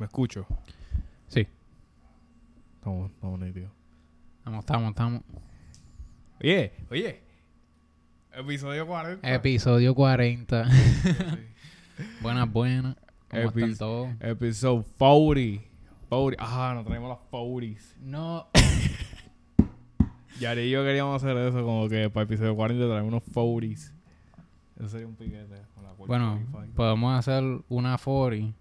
¿Me escucho? Sí. Estamos, estamos nítidos. Estamos, estamos, estamos. Oye, oye. Episodio 40. Episodio 40. buenas, buenas. ¿Cómo Epi- están todos? Episodio 40. 40. Ajá, nos traemos las 40. No. Yari y yo queríamos hacer eso, como que para episodio 40 traemos unos 40. Eso sería un piquete. Con la Bueno, 45. podemos hacer una 40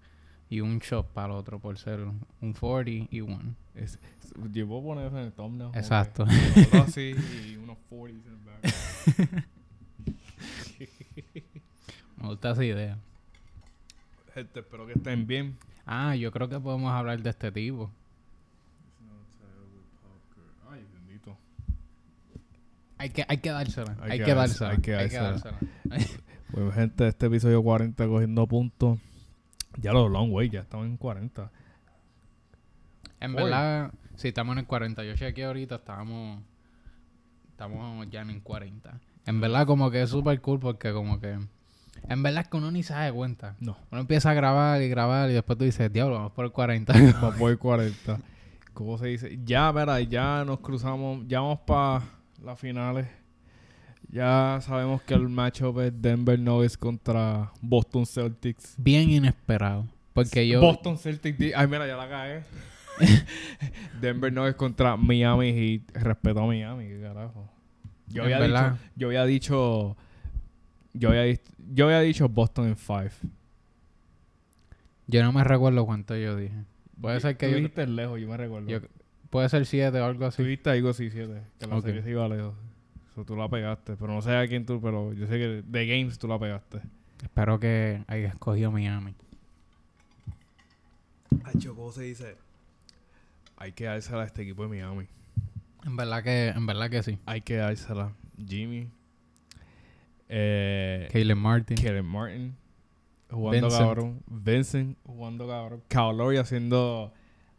y un shot para el otro por ser un 40 y one. Es- yo puedo poner eso en el thumbnail. Exacto. nosotros así y unos 40s en el back. Me gusta esa idea. Gente, espero que estén bien. Ah, yo creo que podemos hablar de este tipo. Ay, bendito. Hay que, hay que dársela. Hay Hay, que que dársela, dársela. hay que Hay que dársela. dársela. Pues gente, este episodio 40 cogiendo puntos. Ya lo long way, ya estamos en 40. En verdad, sí, estamos en el 40. Yo chequeé ahorita, estábamos, estamos ya en el 40. En verdad, como que es súper cool porque como que... En verdad es que uno ni se da cuenta. No, Uno empieza a grabar y grabar y después tú dices, diablo, vamos por el 40. vamos por 40. ¿Cómo se dice? Ya, verá, ya nos cruzamos, ya vamos para las finales. Ya sabemos que el matchup es Denver Nuggets contra Boston Celtics. Bien inesperado. Porque yo... Boston Celtics. Ay, mira, ya la cagué. Denver Nuggets contra Miami Heat. Respeto a Miami, qué carajo. Yo había dicho, yo había dicho, yo había, di- yo había dicho Boston en 5. Yo no me recuerdo cuánto yo dije. Puede ser que Tú yo... dijiste lejos, yo me recuerdo. yo- puede ser 7 o algo Tú así. dijiste algo así, 7. Que la serie se iba lejos. Tú la pegaste. Pero no sé a quién tú, pero yo sé que de Games tú la pegaste. Espero que haya escogido Miami. Hacho, ¿cómo se dice? Hay que dársela a este equipo de Miami. En verdad que, en verdad que sí. Hay que dársela. Jimmy. Eh, Caleb Martin. Kevin Martin. Jugando Vincent. cabrón. Vincent jugando cabrón. Lowry haciendo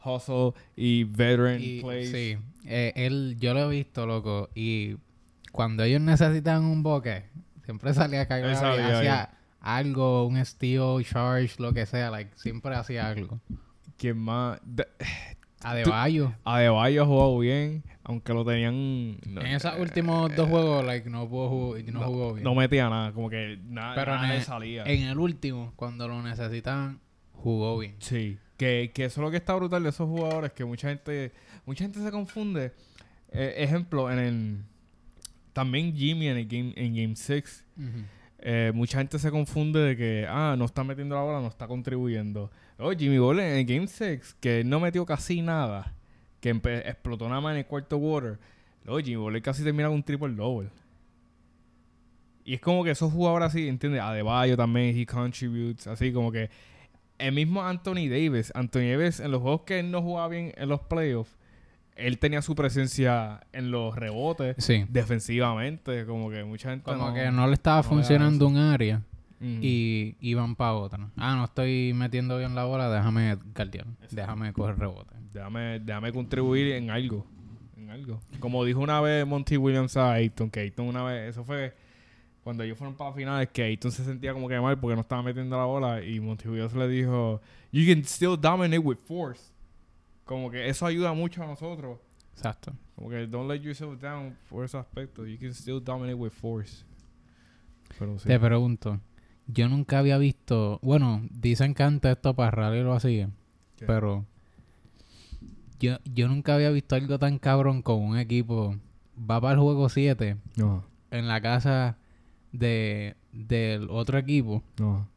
hustle y veteran Y- plays. Sí, eh, él, yo lo he visto, loco, y cuando ellos necesitan un boque, siempre salía a caer Él y salía hacía algo, un steal, charge, lo que sea, like, siempre hacía algo. ¿Quién más? De- Adebayo, Adebayo jugado bien, aunque lo tenían... no- en esos últimos dos juegos, like, no, pudo ju- no, jugó bien. No metía nada, como que nada, Pero nada en el- salía. En el último, cuando lo necesitaban, jugó bien. Sí, que, que eso es lo que está brutal de esos jugadores, que mucha gente, mucha gente se confunde. Eh, ejemplo, en el también Jimmy en el game, en Game 6, eh, mucha gente se confunde de que ah, no está metiendo la bola, no está contribuyendo. Oh, Jimmy Butler en el Game 6, que no metió casi nada, que explotó nada más en el cuarto quarter. Oh, Jimmy Butler casi termina con un triple double. Y es como que esos jugadores así, ¿entiendes? Adebayo también, he contributes, así como que el mismo Anthony Davis. Anthony Davis, en los juegos que él no jugaba bien en los playoffs, él tenía su presencia en los rebotes, Sí. defensivamente, como que mucha gente Como no- que no le estaba no funcionando un área y iban para otra. Ah, no estoy metiendo bien la bola, déjame guardiar, déjame coger rebote. Déjame, déjame contribuir en algo. En algo. Como dijo una vez Monty Williams a Ayton, que Ayton una vez, eso fue cuando ellos fueron para finales, que Ayton se sentía como que mal porque no estaba metiendo la bola y Monty Williams le dijo, You can still dominate with force. Como que eso ayuda mucho a nosotros. Exacto. Como que don't let yourself down por ese aspecto. You can still dominate with force. Pero sí. Te pregunto, yo nunca había visto, bueno, dicen que antes esto para rally lo hacían, pero yo, yo nunca había visto algo tan cabrón con un equipo, va para el juego 7 No, en la casa de del otro equipo no.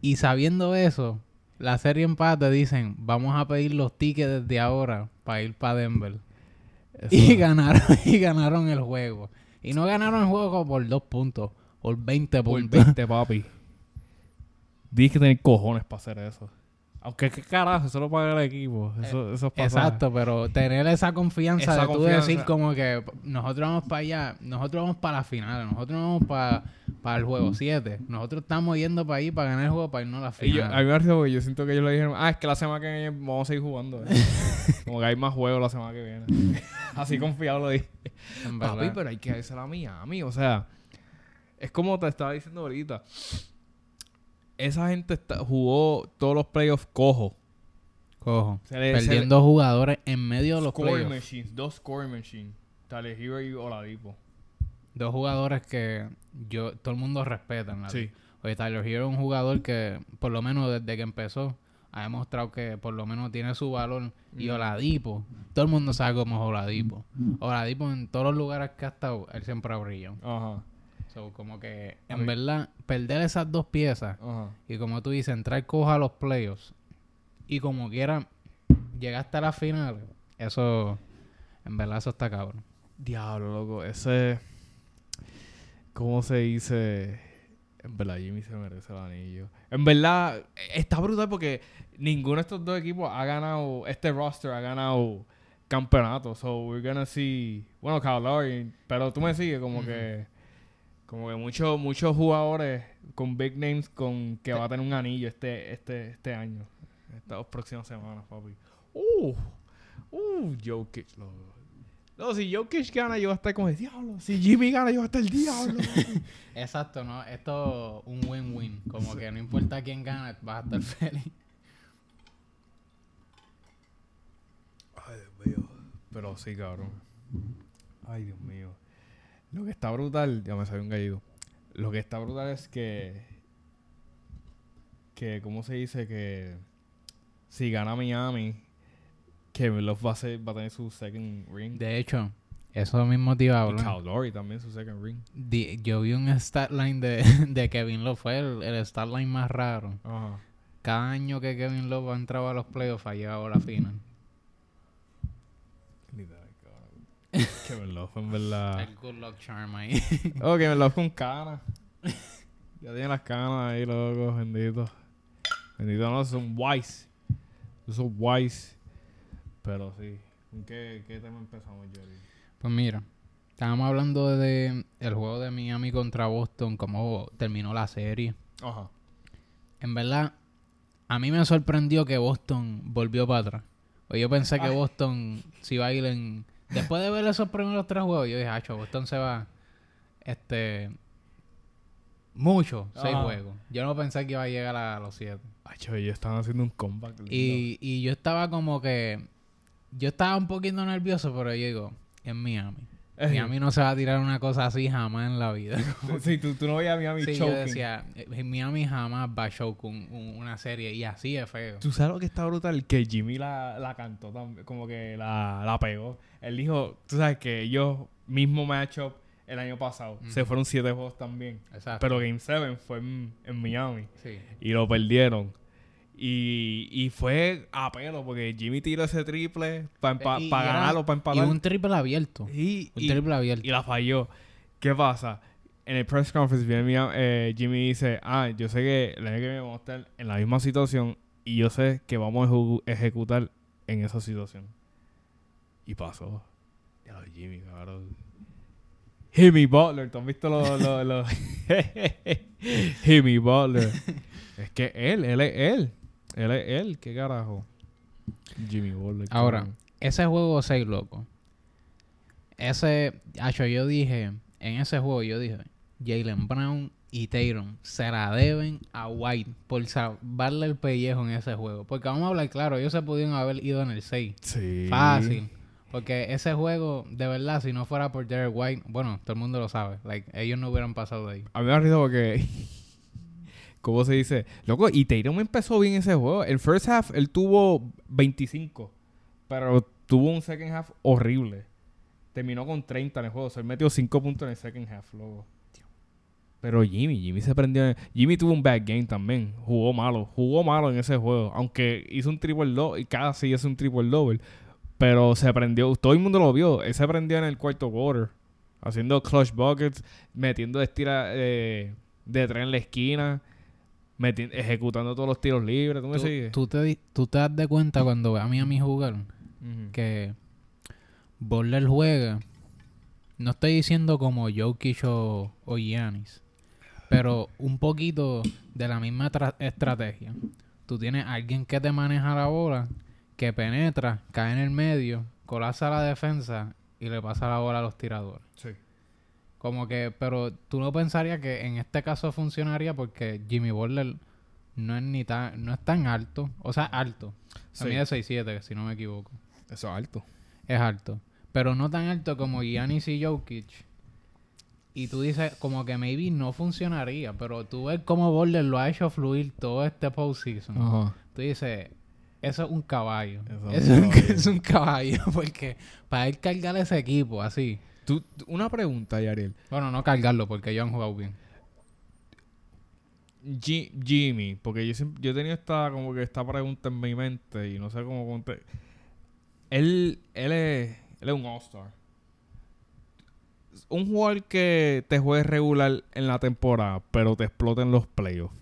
y sabiendo eso, la serie empate dicen, vamos a pedir los tickets desde ahora para ir para Denver. Eso- Y ganaron, y ganaron el juego. Y no ganaron el juego como por dos puntos, por 20 Por puntos. 20, papi. Tienes que tener cojones para hacer eso. Aunque qué carajo, eso lo paga el equipo. Eso, eso es para Exacto, pero tener esa confianza Esa de tú confianza. decir como que nosotros vamos para allá, nosotros vamos para la final, nosotros vamos para, para el juego 7, nosotros estamos yendo para ahí para ganar el juego para irnos a la Y yo, final. a mí me da risa porque yo siento que ellos le dijeron, ah, es que la semana que viene vamos a seguir jugando. eh". Como que hay más juegos la semana que viene. Así confiado lo dije. en Papi, verdad. pero hay que darse a Miami. O sea, es como te estaba diciendo ahorita. esa gente está- jugó todos los playoffs cojo. Cojo. Se le- se le- Perdiendo jugadores en medio de los scoring playoffs. machines, dos scoring machines. Tyler Hero y Oladipo. Dos jugadores que yo todo el mundo respeta. en la Sí. Oye, Tyler Hero es un jugador que, por lo menos desde que empezó, ha demostrado que por lo menos tiene su valor. Y Mm. Oladipo, todo el mundo sabe cómo es Oladipo. Oladipo en todos los lugares que ha estado, él siempre ha brillado. Ajá. So, como que, en verdad, perder esas dos piezas Ajá. y como tú dices, entrar coja a los playoffs y como quiera llegar hasta la final, eso, en verdad, eso está cabrón. Diablo, loco. Ese. ¿Cómo se dice? En verdad, Jimmy se merece el anillo. En verdad, está brutal porque ninguno de estos dos equipos ha ganado. Este roster ha ganado campeonato. So, we're gonna see. Bueno, Kyle Lowry, Pero tú me sigues como que. Como que muchos muchos jugadores con big names con que va a tener un anillo este este este año. Estas próximas semanas, papi. Uh, uh, Jokic, loco. No, si Jokic gana, yo voy a estar como el diablo. Si Jimmy gana, yo voy a estar el diablo. Exacto, ¿no? Esto es un win-win. Como que no importa quién gane, vas a estar feliz. Ay, Dios mío. Pero sí, cabrón. Ay, Dios mío. Lo que está brutal, ya me salió un gallido. Lo que está brutal es que. Que, ¿cómo se dice? Que. Si gana Miami, Kevin Love va a, ser- va a tener su second ring. De hecho, eso mismo te iba a y hablar. Kyle Lowry también su second ring. Yo vi un stat line de, de Kevin Love. Fue el, el stat line más raro. Ajá. Cada año que Kevin Love ha entrado a los playoffs ha llegado a la final. Kevin Love, en verdad. El good luck charm ahí. Oh, Kevin Love con canas. ya tiene las canas ahí, loco, bendito. Bendito, no, son wise. Son wise. Pero sí. ¿Con qué, qué tema empezamos, Jerry? Pues mira, estábamos hablando de el juego de Miami contra Boston, cómo terminó la serie. Ajá. En verdad, a mí me sorprendió que Boston volvió para atrás. O yo pensé que. Boston se iba a ir en... Después de ver esos primeros tres juegos, yo dije, acho, Boston se va... Este... Mucho, seis Ajá. juegos. Yo no pensé que iba a llegar a los siete. Chaval, ellos estaban haciendo un comeback. Y, y yo estaba como que... Yo estaba un poquito nervioso, pero yo digo, en Miami. Eh, Miami no se va a tirar una cosa así jamás en la vida. Sí, tú, tú no veías a Miami Sí, yo choking. decía, eh, Miami jamás va a choke un- un- una serie y así es feo. ¿Tú sabes lo que está brutal? Que Jimmy la, la cantó también, como que la, la pegó. Él dijo, tú sabes que ellos mismo matchup el año pasado. Se fueron siete juegos también. Exacto. Pero Game 7 fue en, en Miami. sí. Y lo perdieron. Y, y fue a pelo porque Jimmy tiró ese triple para Y- y era- ganarlo, para Y empatar. un triple abierto. Y, Un y- triple abierto. y la falló. ¿Qué pasa? En el press conference viene eh, Jimmy dice, ah, yo sé que el año que viene vamos a estar en la misma situación y yo sé que vamos a ejecutar en esa situación. Y pasó. Ya lo Jimmy, cabrón. Jimmy Butler, ¿tú has visto los... los- Jimmy Butler. es que él, él es él. Él es él, ¿qué carajo? Jimmy Butler. Ahora, cabrón. ese juego 6, loco. Ese, acho, yo dije, en ese juego yo dije, Jalen Brown y Tatum se la deben a White por salvarle el pellejo en ese juego. Porque vamos a hablar claro, ellos se pudieron haber ido en el 6. Sí. Fácil. Porque ese juego, de verdad, si no fuera por Derek White, bueno, todo el mundo lo sabe. Like, ellos no hubieran pasado de ahí. A mí me ha porque. ¿Cómo se dice? Loco, y Tatum empezó bien ese juego. El first half él tuvo 25. Pero tuvo un second half horrible. Terminó con 30 en el juego. O sea, él metió 5 puntos en el second half, loco. Pero Jimmy, Jimmy se prendió. en- Jimmy tuvo un bad game también. Jugó malo. Jugó malo en ese juego. Aunque hizo un triple double. Y casi hizo un triple double. Pero se prendió. Todo el mundo lo vio. Él se prendió en el cuarto quarter. Haciendo clutch buckets. Metiendo estira eh, de tren en la esquina. Ejecutando todos los tiros libres. ¿Tú me Tú, sigues? tú te, tú te das de cuenta cuando ve a mí a mí jugar Ujú. que Butler juega. No estoy diciendo como Jokic o, o Giannis, pero un poquito de la misma tra- estrategia. Tú tienes a alguien que te maneja la bola, que penetra, cae en el medio, colapsa la defensa y le pasa la bola a los tiradores. Sí. Como que, pero tú no pensarías que en este caso funcionaría porque Jimmy Butler no es ni tan, no es tan alto. O sea, alto. A Sí. mí de 6'7", si no me equivoco. Eso es alto. Es alto. Pero no tan alto como Giannis y Jokic. Y tú dices, como que maybe no funcionaría. Pero tú ves cómo Boulder lo ha hecho fluir todo este postseason. Ajá. Tú dices, eso es un caballo. Eso es es es un caballo. Porque para él cargar ese equipo así. Tú, una pregunta, Yariel. Bueno, no cargarlo porque ellos han jugado bien. Ji- Jimmy, porque yo siempre, yo tenía esta como que esta pregunta en mi mente y no sé cómo conté. Él, él es, él es un All-Star. Un jugador que te juegue regular en la temporada, pero te explota en los playoffs.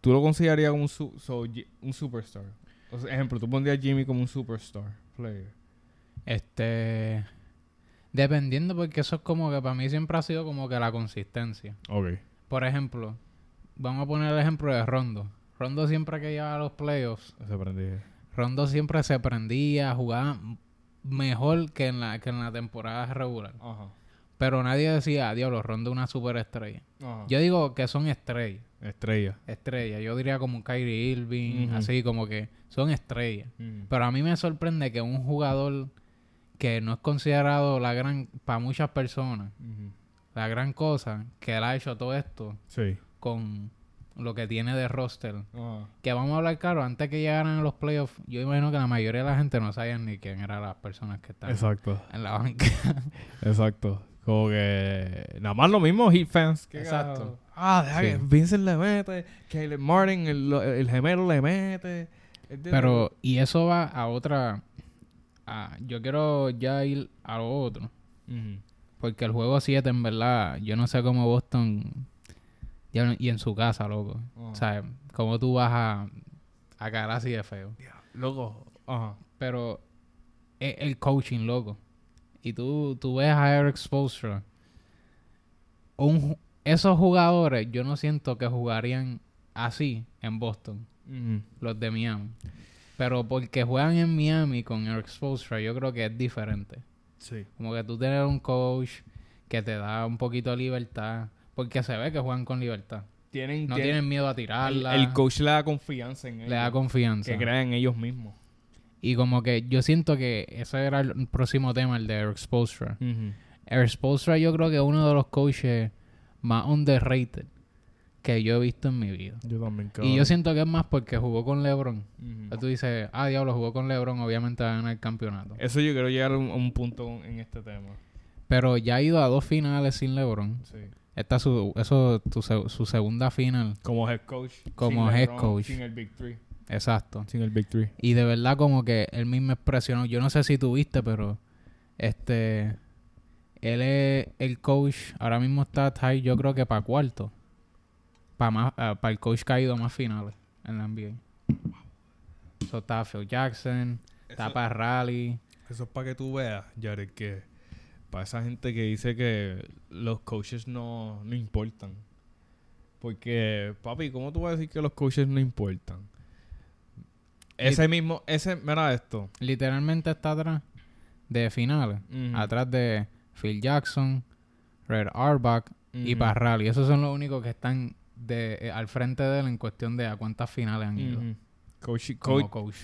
¿Tú lo considerarías como un, su- so, un superstar? O sea, ejemplo, tú pondrías a Jimmy como un superstar player. Este. Dependiendo, porque eso es como que para mí siempre ha sido como que la consistencia. Ok. Por ejemplo, vamos a poner el ejemplo de Rondo. Rondo siempre que llegaba a los playoffs, Ese aprendí. Rondo siempre se prendía, jugaba mejor que en la, que en la temporada regular. Ajá. Pero nadie decía, diablo, Rondo es una superestrella. Ajá. Yo digo que son estrellas. Estrella. Estrellas. Yo diría como un Kyrie Irving, así como que son estrellas. Pero a mí me sorprende que un jugador que no es considerado la gran, para muchas personas, la gran cosa, que él ha hecho todo esto Sí. con lo que tiene de roster. Ajá. Que vamos a hablar claro, antes que llegaran a los playoffs, yo imagino que la mayoría de la gente no sabía ni quién eran las personas que estaban Exacto. en la banca. Exacto. Como que nada más lo mismo Heat fans. ¿Qué Exacto. carajo? Ah, deja Sí. que Vincent le mete, Caleb Martin, el, el gemelo le mete. Pero, y eso va a otra... a- yo quiero ya ir a lo otro. Porque el juego 7, en verdad, yo no sé cómo Boston... ya- y en su casa, loco. Ajá. O sea, cómo tú vas a, a caer así de feo. Loco. Ajá. Pero es el coaching, loco. Y tú, tú ves a Eric Spoelstra. Un esos jugadores, yo no siento que jugarían así en Boston, los de Miami. Pero porque juegan en Miami con Eric Spoelstra, yo creo que es diferente. Sí. Como que tú tienes un coach que te da un poquito de libertad. Porque se ve que juegan con libertad. Tienen, No tienen- tienen miedo a tirarla. el coach le da confianza en ellos. le da confianza. Que crean en ellos mismos. Y como que yo siento que ese era el próximo tema, el de Eric Spoelstra. Ujú. Eric Spoelstra yo creo que es uno de los coaches más underrated que yo he visto en mi vida. Yo también creo. Y yo siento que es más porque jugó con LeBron. Ujú. Tú dices, ah, diablo, jugó con LeBron, obviamente va a ganar el campeonato. Eso yo quiero llegar a un, a un punto en este tema. Pero ya ha ido a dos finales sin LeBron. Sí. Esta es su, eso, tu su segunda final. Como head coach. Como head LeBron, coach. Sin el Big Three. Exacto. Sin el Big Three. Y de verdad como que él mismo expresionó, yo no sé si tuviste, pero este él es el coach, ahora mismo está Ty, yo creo que para cuarto. Para más para el coach que ha ido a más finales en la NBA. So, está Phil Jackson, está para Rally. Eso es para que tú veas, Jared, que para esa gente que dice que los coaches no, no importan. Porque, papi, ¿cómo tú vas a decir que los coaches no importan? Ese mismo, ese, mira esto. Literalmente está atrás de finales. Atrás de Phil Jackson, Red Auerbach y Ujú. para Rally. Esos son los únicos que están de, eh, al frente de él en cuestión de a cuántas finales han ido. Ujú. Coach, como coach, coach.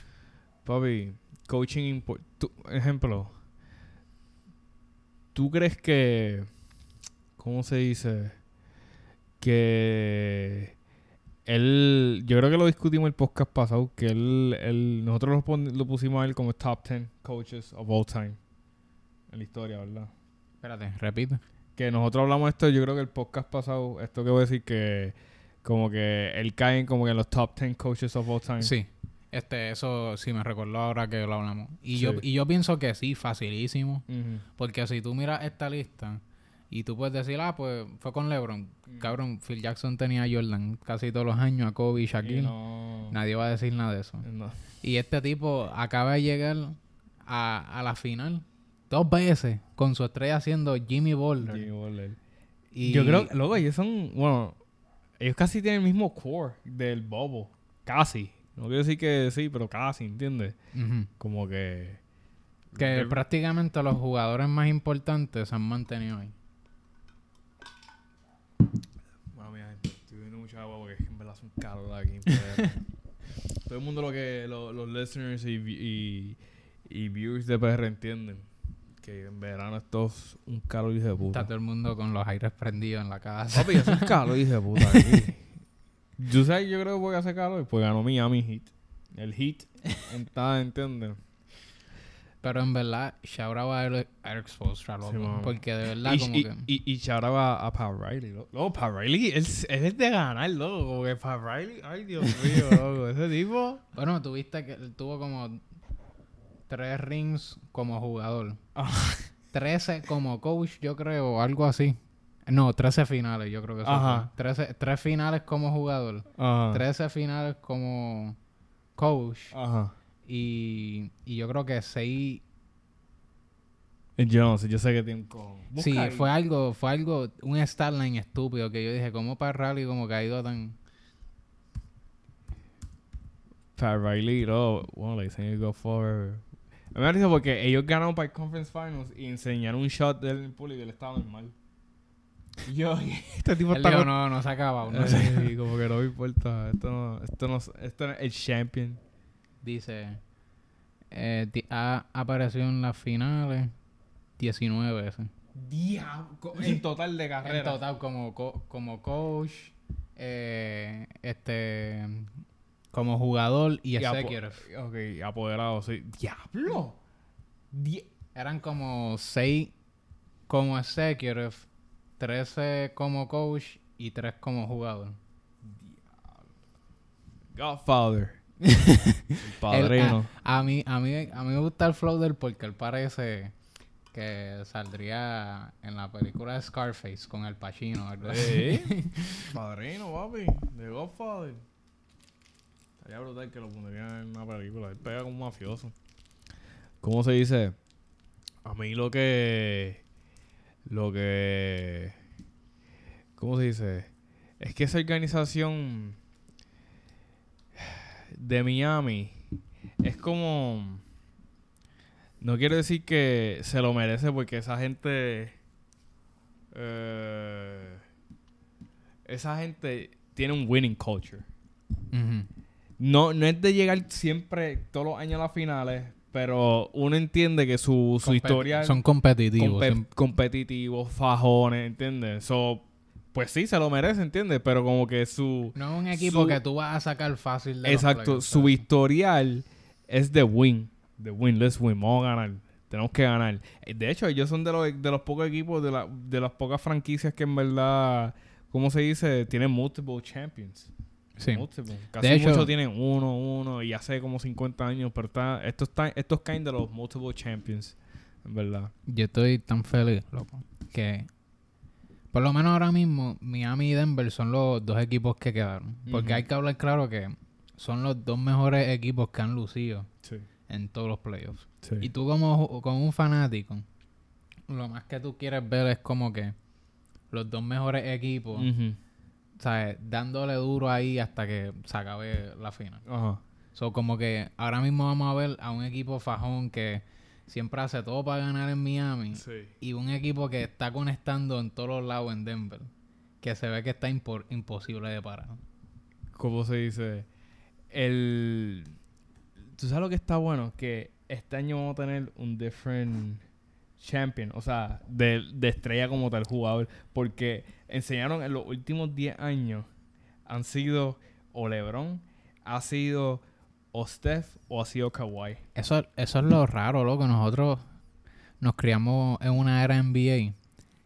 papi, coaching tú- Ejemplo, ¿tú crees que, cómo se dice? Que él, yo creo que lo discutimos el podcast pasado, que él, él nosotros lo, pon- lo pusimos a él como top 10 coaches of all time en la historia, ¿verdad? Espérate, repite. Que nosotros hablamos de esto, yo creo que el podcast pasado, esto que voy a decir que como que él cae en como que en los top 10 coaches of all time. Sí. Este, eso sí me recordó ahora que lo hablamos. Y, yo, y yo pienso que sí, facilísimo. Porque si tú miras esta lista y tú puedes decir, ah, pues fue con LeBron. Cabrón, Phil Jackson tenía a Jordan casi todos los años, a Kobe y Y Shaquille. no- Nadie va a decir nada de eso. no. Y este tipo acaba de llegar a, a la final dos veces con su estrella siendo Jimmy Butler. Jimmy Butler. Y Yo creo que, luego ellos son, bueno, ellos casi tienen el mismo core del Bobo. Casi. No quiero decir que sí, pero casi, ¿entiendes? Como que... que prácticamente los jugadores más importantes se han mantenido ahí. Bueno, mira, gente, estoy bebiendo mucha agua porque en verdad un calor aquí. Todo el mundo lo que lo- los listeners y, y, y viewers de PR entienden que en verano esto es un calor hijo de Está puta. todo el mundo con los aires prendidos en la casa. Papi, es un calor hijo de puta aquí. Yo sé, yo creo que voy a hacer calor, pues ganó Miami Heat. El Heat está, ¿entiendes? Pero en verdad, shout out a Eric Spoelstra, loco. Sí, porque de verdad, Y, como y, que... y, y shout out a, a Pat Riley. lo- Loco, Pat Riley, él, él es de ganar, loco. Como que Pat Riley, ay Dios mío, loco. Ese tipo. Bueno, tuviste que él tuvo como tres rings como jugador. Ah. 13 como coach, yo creo, o algo así. No, 13 finales, yo creo que eso Ajá. fue. 13, tres finales como jugador, Ajá. 13 finales como coach Ajá. y, y yo creo que 6 Yo no sé, yo sé que tiene un. Sí, fue algo, fue algo, un statline estúpido que yo dije, ¿cómo para Rally como que ha ido tan... Pat Riley, no, bueno, le dicen go for. A mí me dicho porque ellos ganaron para el Conference Finals y enseñaron un shot del en el público y él estaba normal. Y yo, este tipo está dijo, no, no se acaba, no Eh, como que no me importa. Esto no, esto no, esto no es el champion. Dice, eh, ha aparecido en las finales 19 veces. Diablo. En total de En carrera. total, como, co- como coach, eh, este, como jugador y, apo- executive. Ok, apoderado, sí. Diablo. Die- Eran como 6 como executive, 13 como coach y 3 como jugador. Godfather. el padrino. A, a mí, a, mí, a mí me gusta el flow de él porque él parece que saldría en la película de Scarface con el Pacino. algo así. ¿Eh? Padrino, papi. De Godfather. Estaría brutal que lo pondrían en una película. Él pega como un mafioso. ¿Cómo se dice? A mí lo que... Lo que... ¿Cómo se dice? Es que esa organización de Miami es como... No quiero decir que se lo merece porque esa gente... eh, esa gente tiene un winning culture. Ujú. No, no es de llegar siempre, todos los años a las finales, pero uno entiende que su, su Compet- historia Son competitivos. compe- siem- competitivos, fajones, ¿entiendes? So, pues sí, se lo merece, ¿entiendes? Pero como que su... no es un equipo su- que tú vas a sacar fácil de Exacto, su historial es de win. De win, let's win, vamos a ganar. Tenemos que ganar. Eh, De hecho, ellos son de los, de los pocos equipos, de, la, de las pocas franquicias que en verdad, ¿cómo se dice? Tienen multiple champions. Sí. Multiple. Casi De hecho- muchos tienen uno, uno, y hace como 50 años, pero está, estos, está- estos caen de los multiple champions, en verdad. Yo estoy tan feliz, loco, que por lo menos ahora mismo Miami y Denver son los dos equipos que quedaron. Porque hay que hablar claro que son los dos mejores equipos que han lucido Sí. en todos los playoffs. sí. Y tú como, como un fanático, lo más que tú quieres ver es como que los dos mejores equipos. ¿Sabes? Dándole duro ahí hasta que se acabe la final. Ajá. So, como que ahora mismo vamos a ver a un equipo fajón que siempre hace todo para ganar en Miami Sí. y un equipo que está conectando en todos los lados en Denver, que se ve que está impor- imposible de parar. ¿Cómo se dice? El... ¿Tú sabes lo que está bueno? Que este año vamos a tener un different champion. O sea, de, de estrella como tal jugador. Porque enseñaron en los últimos 10 años han sido o LeBron, ha sido o Steph o ha sido Kawhi. Eso, eso es lo raro, loco. Nosotros nos criamos en una era NBA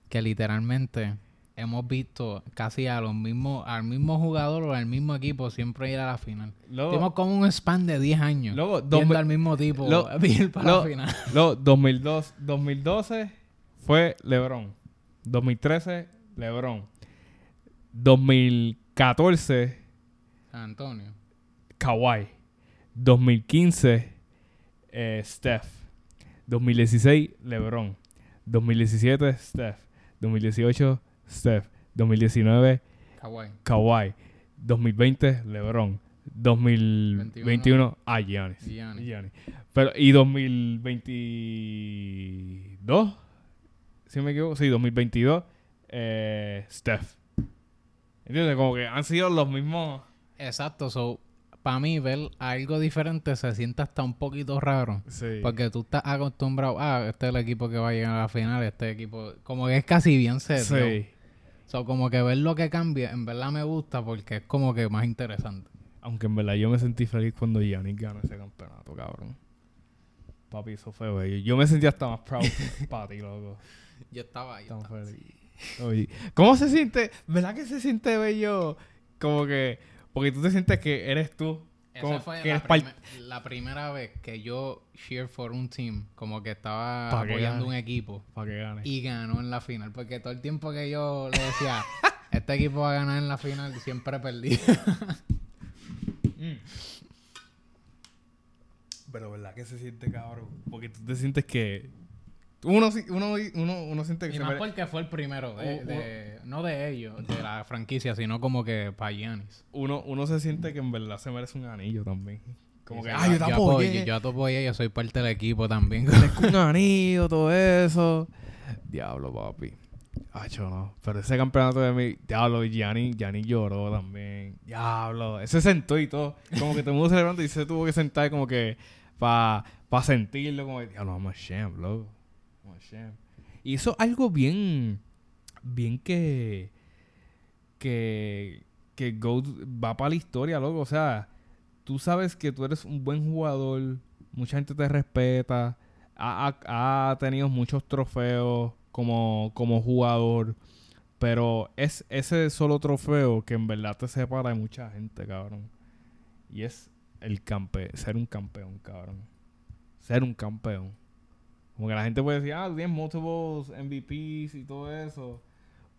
que literalmente hemos visto casi a los mismos, al mismo jugador o al mismo equipo siempre ir a la final. Tuvimos como un span de 10 años. luego, viendo 2000 al mismo tipo lo- ir para lo- la final. luego, 2002, 2012 fue LeBron. 2013, LeBron. 2014, San Antonio. Kawhi. 2015, eh, Steph. 2016, LeBron. 2017, Steph. 2018, Steph. 2019, Kawhi. Kawhi. 2020, LeBron. 2021, ah, Giannis. Giannis. Giannis. Pero, y 2022, si me equivoco, sí, 2022, eh, Steph. ¿Entiendes? Como que han sido los mismos. Exacto, so, para mí ver algo diferente se siente hasta un poquito raro. Sí. Porque tú estás acostumbrado, ah, este es el equipo que va a llegar a la final, este equipo, como que es casi bien serio. Sí. So, como que ver lo que cambia, en verdad me gusta porque es como que más interesante. Aunque en verdad yo me sentí feliz cuando Giannis ganó ese campeonato, cabrón. Papi, eso fue bello. Yo me sentí hasta más proud para ti, loco. Yo estaba ahí. Tan feliz. Oye, ¿cómo se siente? ¿Verdad que se siente bello? Como que... Porque tú te sientes que eres tú. Como Esa fue que la, primera vez que yo cheer for un team, como que estaba Pa' apoyando un equipo Para que gane. y ganó en la final. Porque todo el tiempo que yo le decía, este equipo va a ganar en la final, siempre perdí. Pero ¿verdad que se siente cabrón? Porque tú te sientes que... Uno, uno, uno, uno siente que y se más mere- porque fue el primero, de, no de ellos, de la franquicia, sino como que para Giannis. uno, uno se siente que en verdad se merece un anillo también. Como que, ah, yo te apoyé. yo te apoyé, yo soy parte del equipo también. un anillo, todo eso. Diablo, papi. Acho, no. Pero ese campeonato de mí, diablo, Gianni, Gianni lloró también. Diablo. Ese sentó y todo. Como que todo el mundo celebrando y se tuvo que sentar como que para pa sentirlo. Como que, diablo, I'm a champ, loco. Y eso es algo bien, bien que, que, que Goat va para la historia, loco. O sea, tú sabes que tú eres un buen jugador, mucha gente te respeta, ha, ha- ha tenido muchos trofeos como, como jugador, pero es ese solo trofeo que en verdad te separa de mucha gente, cabrón. Y es el campe ser un campeón, cabrón. Ser un campeón. Como que la gente puede decir, ah, tú tienes multiples MVPs y todo eso.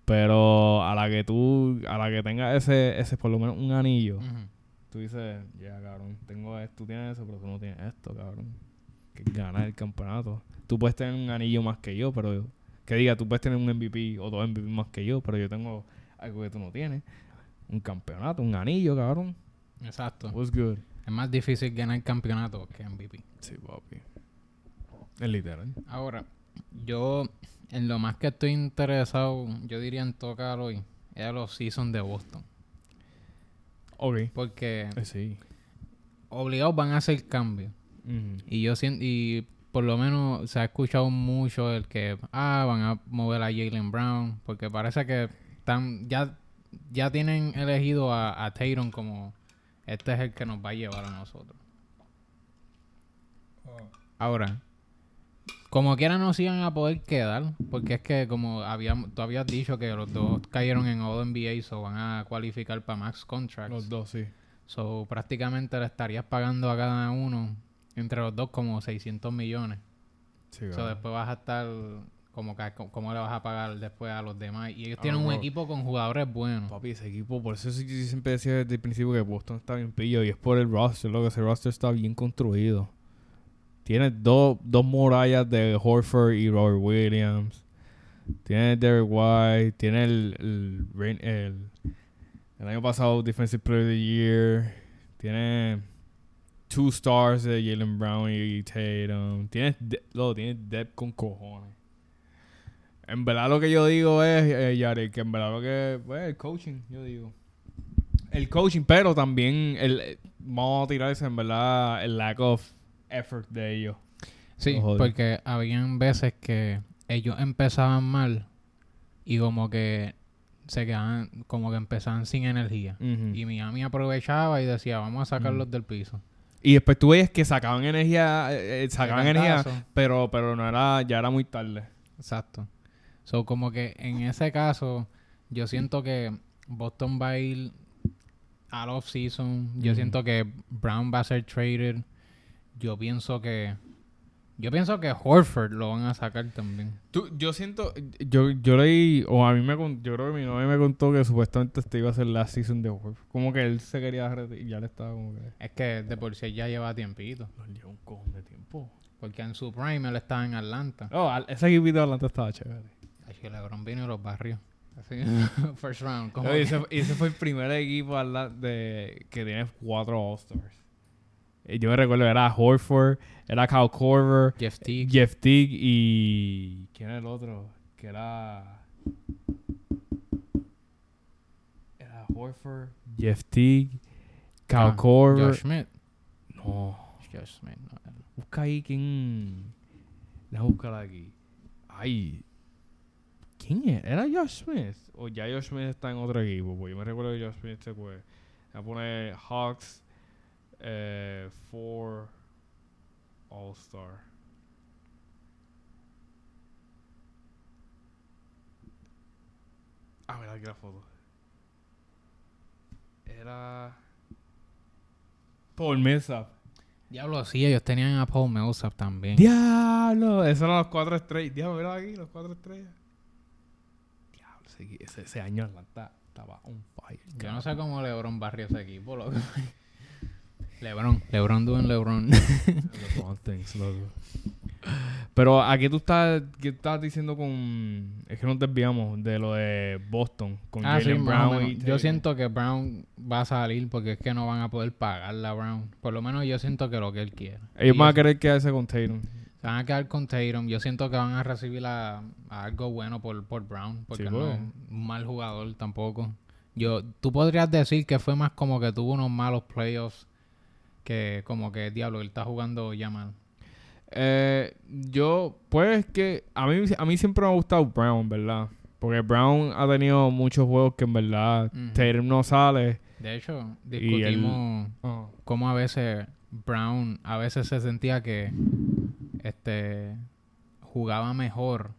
Pero a la que tú, a la que tengas ese, ese por lo menos un anillo, Ujú. tú dices, ya cabrón, tengo esto, tú tienes eso, pero tú no tienes esto, cabrón. Que es ganar el campeonato. Tú puedes tener un anillo más que yo, pero que diga, tú puedes tener un MVP o dos MVP más que yo, pero yo tengo algo que tú no tienes. Un campeonato, un anillo, cabrón. Exacto. What's good? Es más difícil ganar campeonato que MVP. Sí, papi. Es literal. Ahora, yo en lo más que estoy interesado, yo diría en tocar hoy, es los seasons de Boston. Ok. Porque Eh, sí. obligados van a hacer cambios. Ujú. Y yo siento, y por lo menos se ha escuchado mucho el que, ah, van a mover a Jalen Brown, porque parece que están, ya, ya tienen elegido a, a Tatum como, este es el que nos va a llevar a nosotros. Ahora, como quiera no se iban a poder quedar, porque es que como habíamos, tú habías dicho que los dos cayeron en All NBA, so van a cualificar para max contracts. Los dos, sí. So, prácticamente le estarías pagando a cada uno, entre los dos, como 600 millones. Sí, So, cabrón. después vas a estar, como que, ¿cómo le vas a pagar después a los demás? Y ellos Ah, tienen un bro. equipo con jugadores buenos. Papi, ese equipo, por eso sí- yo siempre decía desde el principio que Boston está bien pillo y es por el roster, lo que ese roster está bien construido. Tiene dos, dos murallas de Horford y Robert Williams. Tiene Derek White, tiene el, el, el, año pasado Defensive Player of the Year. Tiene two stars de Jalen Brown y Tatum. Tiene, de- loco, tiene depth con cojones. En verdad lo que yo digo es, eh, Yari, que en verdad lo que... Pues el coaching, yo digo. El coaching, pero también el... eh, Vamos a tirarse en verdad el lack of effort de ellos. Sí, porque habían veces que ellos empezaban mal y como que se quedaban, como que empezaban sin energía. Y, Y Miami aprovechaba y decía, vamos a sacarlos del piso. y después tú veías que sacaban energía, eh, eh, sacaban energía, pero pero no era, ya era muy tarde. Exacto. So, como que en ese caso, yo siento que Boston va a ir al off-season. Yo siento que Brown va a ser traded. Yo pienso que... Yo pienso que Horford lo van a sacar también. Tú, yo siento, yo, yo leí, o a mí me yo creo que mi novia me contó que supuestamente este iba a ser la season de Wolf. Como que él se quería retirar y ya le estaba como que... Es que de por sí ya lleva tiempito. Lo lleva un cojón de tiempo. Porque en su prime él estaba en Atlanta. Al- ese equipito de Atlanta estaba chévere. Que LeBron vino y los barrios. Así. First round. como No, y ese, fue el primer equipo de, que tiene cuatro All-Stars. Eh, Yo me recuerdo, era Horford, era Kyle Korver, Jeff Teague. Jeff Teague y... ¿Quién era el otro? Que era... Era Horford, Jeff Teague Kyle Ah, Korver. Josh Smith. No. Josh Smith. no. Busca ahí quién. Déjame buscar aquí. Ay. ¿Quién es? ¿Era Josh Smith? O ya Josh Smith está en otro equipo. Pues yo me recuerdo que Josh Smith se fue. Voy a poner Hawks eh, for All-Star. Ah, mira aquí la foto. Era. Paul Millsap. Diablo, sí, ellos tenían a Paul Millsap también. Diablo, esos eran los cuatro estrellas. Diablo, mira aquí, los cuatro estrellas. Diablo, ese, ese, ese año Atlanta estaba on fire. Yo no sé cómo LeBron barrió ese equipo, loco. LeBron, LeBron doing LeBron. LeBron things, loco. Pero aquí tú estás, ¿qué estás diciendo con. Es que nos desviamos de lo de Boston, con ah, Jalen Brown y Yo siento que Brown va a salir porque es que no van a poder pagarle a Brown. Por lo menos yo siento que lo que él quiere. Ellos Y van a querer quedarse con Tatum. Se van a quedar con Tatum. Yo siento que van a recibir a, a algo bueno por, por Brown. Porque Sí, no pues. es un mal jugador tampoco. Yo, tú podrías decir que fue más como que tuvo unos malos playoffs que como que diablo, él está jugando ya mal. Eh, yo, pues que a mí, a mí siempre me ha gustado Brown, ¿verdad? Porque Brown ha tenido muchos juegos que en verdad Ujú. Tatum no sale. De hecho, él- discutimos cómo a veces Brown a veces se sentía que este jugaba mejor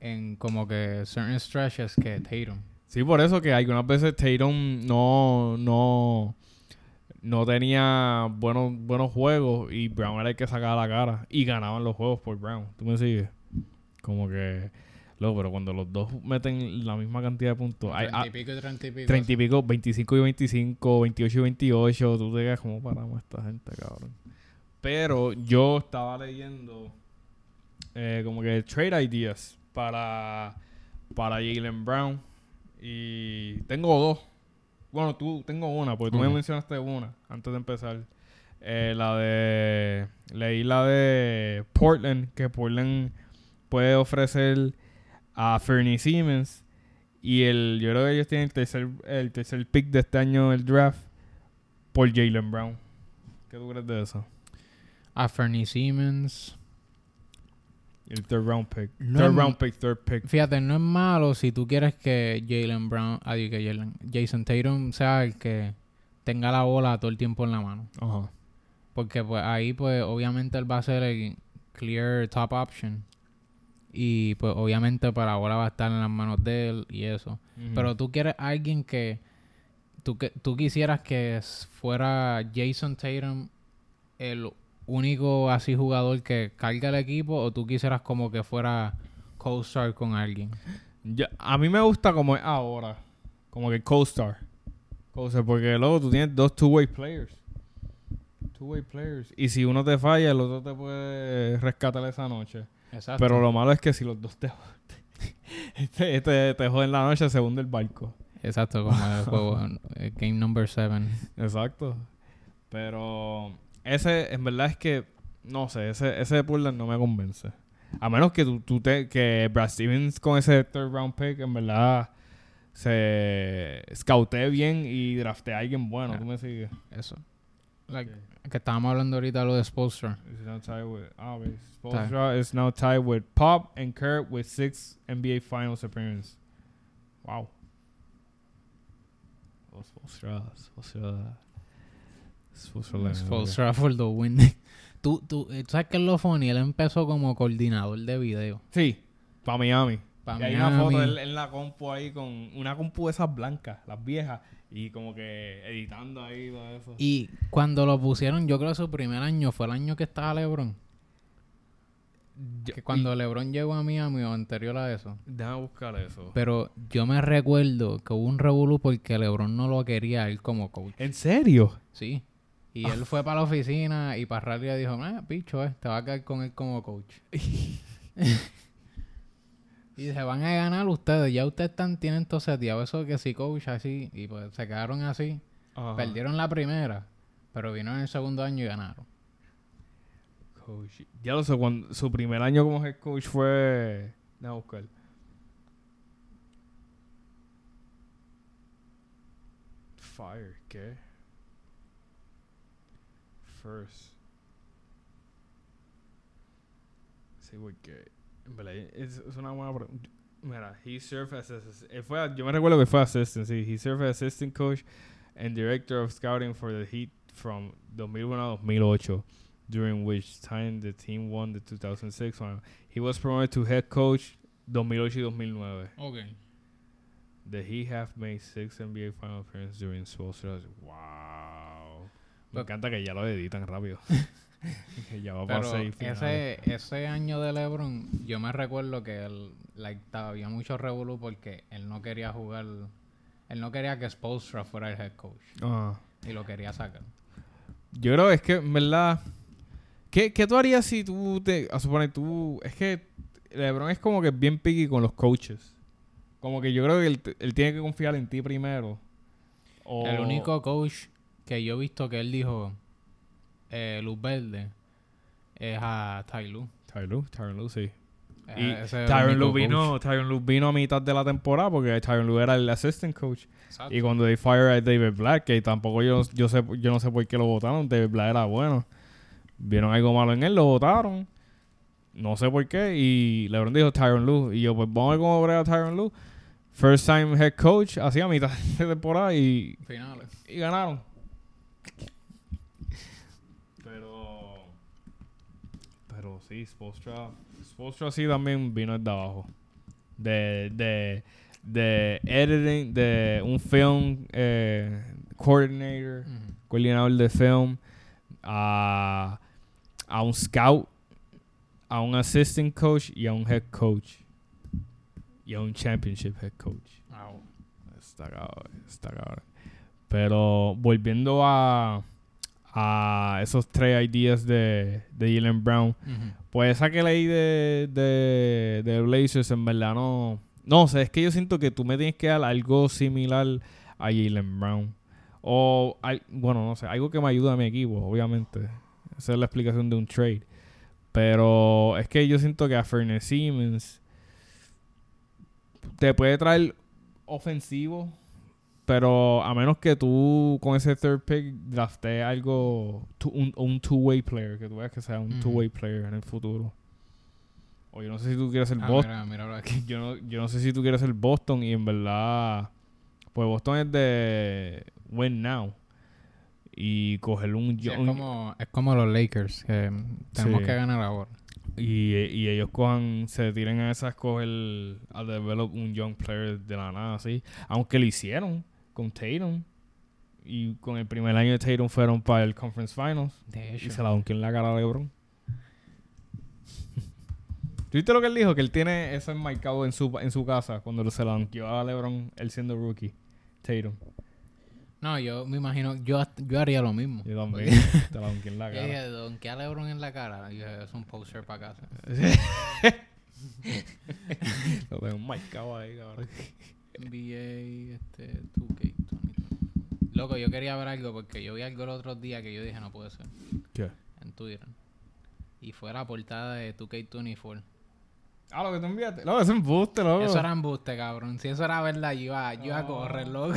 en como que certain stretches que Tatum. Sí, por eso que algunas veces Tatum no, no, no tenía buenos, buenos juegos y Brown era el que sacaba la cara y ganaban los juegos por Brown. ¿Tú me sigues? Como que, luego, pero cuando los dos meten la misma cantidad de puntos, hay, Treinta ah, y pico y treinta y pico. 30 y pico, 25 y 25, 28 y 28, tú te quedas como paramos esta gente, cabrón. Pero yo estaba leyendo eh, como que trade ideas para, para Jalen Brown y tengo dos. Bueno, tú tengo una, porque tú me mencionaste una antes de empezar. Eh, la de. Leí la de Portland, que Portland puede ofrecer a Fernie Siemens. Y el, yo creo que ellos tienen el tercer, el tercer pick de este año del draft por Jalen Brown. ¿Qué tú crees de eso? A Fernie Siemens. El third round pick. No third es- round pick, third pick. Fíjate, no es malo si tú quieres que Jalen Brown, ah, digo que Jalen, Jason Tatum sea el que tenga la bola todo el tiempo en la mano. Ajá. Porque pues ahí pues obviamente él va a ser el clear top option. Y pues obviamente para la bola va a estar en las manos de él y eso. Pero tú quieres alguien que tú, que tú quisieras que fuera Jason Tatum el único así jugador que carga el equipo o tú quisieras como que fuera co-star con alguien. Ya- a mí me gusta como es ahora. Como que co-star. Co-star, porque luego tú tienes dos two-way players. Two-way players. Y si uno te falla, el otro te puede rescatar esa noche. Exacto. Pero lo malo es que si los dos te este, este te joden la noche, se hunde el barco. Exacto, como el juego Game Number 7. Exacto. Pero ese, en verdad es que, no sé, ese, ese de Portland no me convence. A menos que tú, tú te, que Brad Stevens con ese third round pick, en verdad, se scoutee bien y drafte a alguien bueno. Ah. ¿Tú me sigues? Eso. Like, Que estábamos hablando ahorita de lo de Spolstra. Is now tied with, ah, okay. Spoelstra is now tied with Pop and Kurt with six NBA Finals appearances. Wow. Oh, Spoelstra, For the win. tú, tú, eh, ¿tú ¿Sabes qué es lo funny? Él empezó como coordinador de video. Sí, para Miami. Pa' y hay una foto él en la compu ahí con una compu de esas blancas, las viejas, y como que editando ahí todo eso. Y cuando lo pusieron, yo creo que su primer año fue el año que estaba LeBron. Yo- Que cuando y- LeBron llegó a Miami o anterior a eso. Déjame buscar eso. Pero yo me recuerdo que hubo un revolú porque LeBron no lo quería él como coach. ¿En serio? Sí. Y él fue para la oficina y para le dijo, ah, picho, eh, te va a quedar con él como coach. y se van a ganar ustedes. Ya ustedes están, tienen todo seteado. Eso que sí, coach, así. Y pues se quedaron así. Ajá. Perdieron la primera. Pero vino en el segundo año y ganaron. Coach. Ya lo sé, cuando su primer año como head coach fue. Déjame buscar. Fire, ¿qué? First. Sí, porque. en verdad, Es, es una buena pregunta. Mira, he served as assistant. Él eh, fue, yo me recuerdo que fue assistant, sí. He served as assistant coach and director of scouting for the Heat from 2001 a 2008, during which time the team won the 2006 final. He was promoted to head coach 2008 y 2009. Ok. The Heat have made six NBA final appearances during Spoelstra. Wow. Me encanta que ya lo editan rápido. que ya va Pero seis ese, ese año de LeBron, yo me recuerdo que él, like, había mucho revolú porque él no quería jugar. Él no quería que Spoelstra fuera el head coach. Ah. Y lo quería sacar. Yo creo que es que, en verdad. ¿Qué, qué tú harías si tú te. A suponer, tú. Es que LeBron es como que bien picky con los coaches. Como que yo creo que él, él tiene que confiar en ti primero. O- El único coach que yo he visto que él dijo eh, luz verde es a Ty Lue. Tyron Lue, Tyron Lue, sí. Eh, Y Tyron coach. vino, Tyronn Lue vino a mitad de la temporada porque Tyron Lue era el assistant coach. Exacto. Y cuando they fire a David Black, que tampoco yo, yo, sé, yo no sé por qué lo votaron, David Black era bueno. Vieron algo malo en él, lo votaron. No sé por qué. Y LeBron dijo Tyron Lue. Y yo, pues vamos a ver cómo brega Tyron Lue. First time head coach, hacía mitad de temporada y, Finales. y ganaron. Pero. Pero sí, Spolstra. Spolstra sí también vino de abajo. De. De. De editing, de un film eh, coordinator, coordinador de film, a, a un scout, a un assistant coach y a un head coach. Y a un championship head coach. Bueno. Está cabrón, está cabrón. Pero volviendo a, a esos tres ideas de, de Jalen Brown, pues esa que leí de, de, de Blazers en verdad no... No sé, es que yo siento que tú me tienes que dar algo similar a Jalen Brown. O, al- bueno, no sé, algo que me ayude a mi equipo, obviamente. Esa es la explicación de un trade. Pero es que yo siento que a Fernet Siemens te puede traer ofensivo, pero a menos que tú con ese third pick draftees algo, tu- un, un two-way player, que tú veas que sea un two-way player en el futuro. O yo no sé si tú quieres ser Ah, Boston. mira, mira ahora aquí. Yo no, yo no sé si tú quieres ser Boston y en verdad, pues Boston es de win now. Y coger un, Sí, es, como, es como los Lakers, que tenemos Sí. que ganar ahora. y, y ellos cojan, se tiren a esa a escoger a develop un young player de la nada así. Aunque lo hicieron con Tatum. Y con el primer año de Tatum fueron para el Conference Finals. De Y hecho. se la donkeó en la cara a LeBron. ¿Tú viste lo que él dijo? Que él tiene eso enmarcado en su, en su casa cuando se la donkeó a LeBron, él siendo rookie. Tatum. No, yo me imagino, yo, yo haría lo mismo. Yo también. te la donkeé en la Yo cara. dije, Don, que a LeBron en la cara. Y es un poster para casa. lo tengo enmarcado ahí, cabrón. NBA, este, 2K, 20. Loco, yo quería ver algo porque yo vi algo el otro día que yo dije, no puede ser. ¿Qué? En Twitter. Y fue la portada de 2K24. Ah, lo que tú enviaste. No, eso es embuste, loco. Eso era embuste, cabrón. Si eso era verdad, yo iba, yo iba a correr, loco.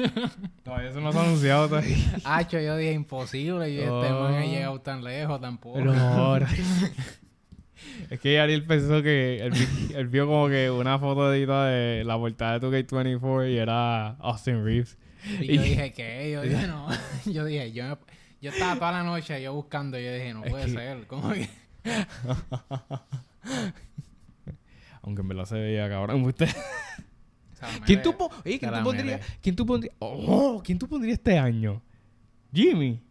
Todavía eso no se ha anunciado todavía. Hacho, yo dije imposible. Yo este man ha llegado tan lejos tampoco. Pero ahora. es que Ariel pensó que él, vi- él vio como que una foto editada de la portada de 2K24 y era Austin Reeves. Y yo dije, ¿qué? Yo dije, no. yo dije, yo, yo estaba toda la noche yo buscando y yo dije, no puede ser. ¿Cómo que? Aunque en verdad se veía cabrón. Usted- ¿Quién tú, po- oye, se ¿quién la tú pondrías? ¿Quién tú pondrías? Oh, ¿quién tú pondrías este año? Jimmy.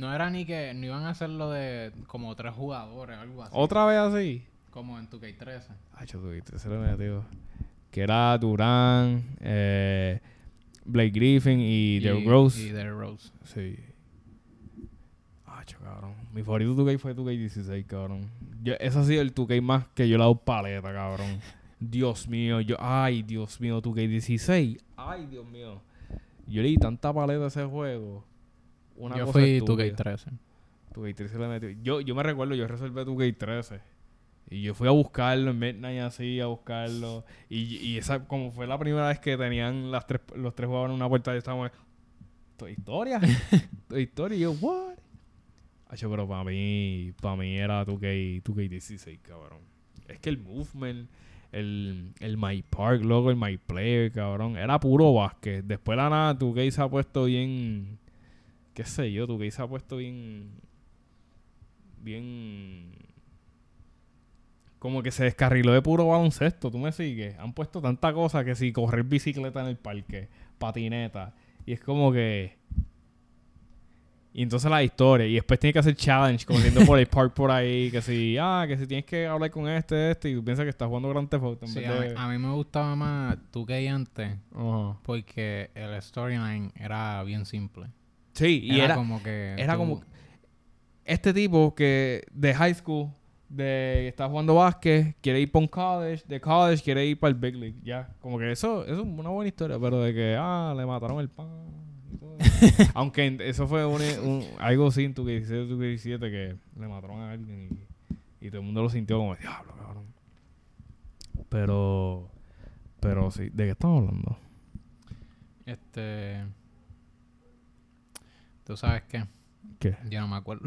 No era ni que no iban a hacerlo de como tres jugadores o algo así. ¿Otra vez así? Como en 2K13. Ay, yo tuviste, se lo metió. Que era Durán, eh, Blake Griffin y Derrick Rose. Y Derrick Rose. Sí. Ah, cabrón. Mi favorito 2K fue 2K16, cabrón. Yo, ese ha sido el 2K más que yo le he dado paleta, cabrón. Dios mío, yo... Ay, Dios mío, 2K16. Ay, Dios mío. Yo le di tanta paleta a ese juego. Una yo cosa fui estúpida. 2K13. 2K13 le metió. Yo, yo me recuerdo, yo resolví 2K13. Y yo fui a buscarlo en Midnight así, a buscarlo. Y, y esa, como fue la primera vez que tenían las tres, los tres jugadores en una puerta, yo estaba como, ¿Toda historia? ¿Toda historia? Y yo, ¿what? Hacho, pero para mí, para mí era 2K, 2K16, cabrón. Es que el movement, el, el My Park, luego el My Player, cabrón, era puro básquet. Después la nada, 2K se ha puesto bien, qué sé yo, 2K se ha puesto bien, bien, como que se descarriló de puro baloncesto, tú me sigues. Han puesto tanta cosa que si correr bicicleta en el parque, patineta, y es como que... Y entonces la historia. Y después tiene que hacer challenge corriendo por el park por ahí. Que si, ah, que si tienes que hablar con este, este. Y tú piensas que estás jugando Grand Theft Auto. en Sí, vez a, de- mí, a mí me gustaba más 2K antes Ajá. porque el storyline era bien simple. Sí, y era, como que... era tú- como- este tipo que de high school, de está jugando básquet, quiere ir para un college, de college quiere ir para el big league. Ya, como que eso, eso es una buena historia. Pero de que, ah, le mataron el pan. y todo eso. Aunque eso fue un, un- algo en tu que 16, tu que 17 que le mataron a alguien y, y todo el mundo lo sintió como, diablo, cabrón. Pero, pero sí, ¿de qué estamos hablando? Este... ¿Tú sabes qué? ¿Qué? Yo no me acuerdo.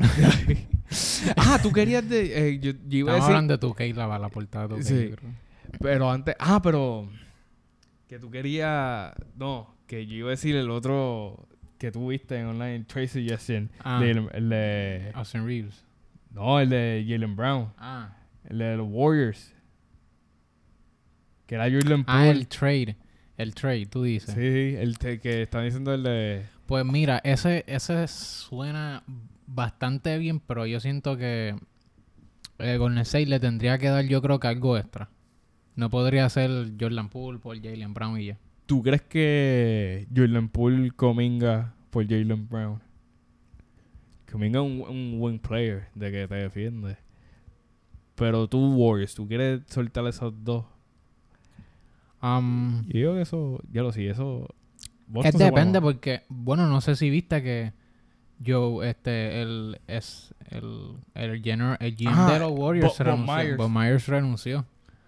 ah, tú querías de. eh, yo, yo iba a decir. hablando de 2K, la, la portada de 2K. Sí. creo. Pero antes. Ah, pero. Que tú querías. No, que yo iba a decir el otro que tú viste en online, Tracy Suggestion. Ah. de- el de. Austin Reeves. No, el de Jalen Brown. Ah. El de los Warriors. Que era Jordan Ah, Poole. el trade. El trade, tú dices. Sí, el te- que están diciendo el de. Pues mira, ese, ese suena bastante bien, pero yo siento que eh, Golden State le tendría que dar yo creo que algo extra. No podría ser Jordan Poole por Jalen Brown y ya. ¿Tú crees que Jordan Poole cominga por Jalen Brown? Cominga es un, un buen player de que te defiende. Pero tú, Warriors, ¿tú quieres soltar esos dos? Um, Yo digo que eso, ya lo sé, eso... es Boston se depende porque, bueno, no sé si viste que yo, este, el, es el, el, general, el GM de los Warriors Bob- Bob renunció. Myers. Bob Myers renunció.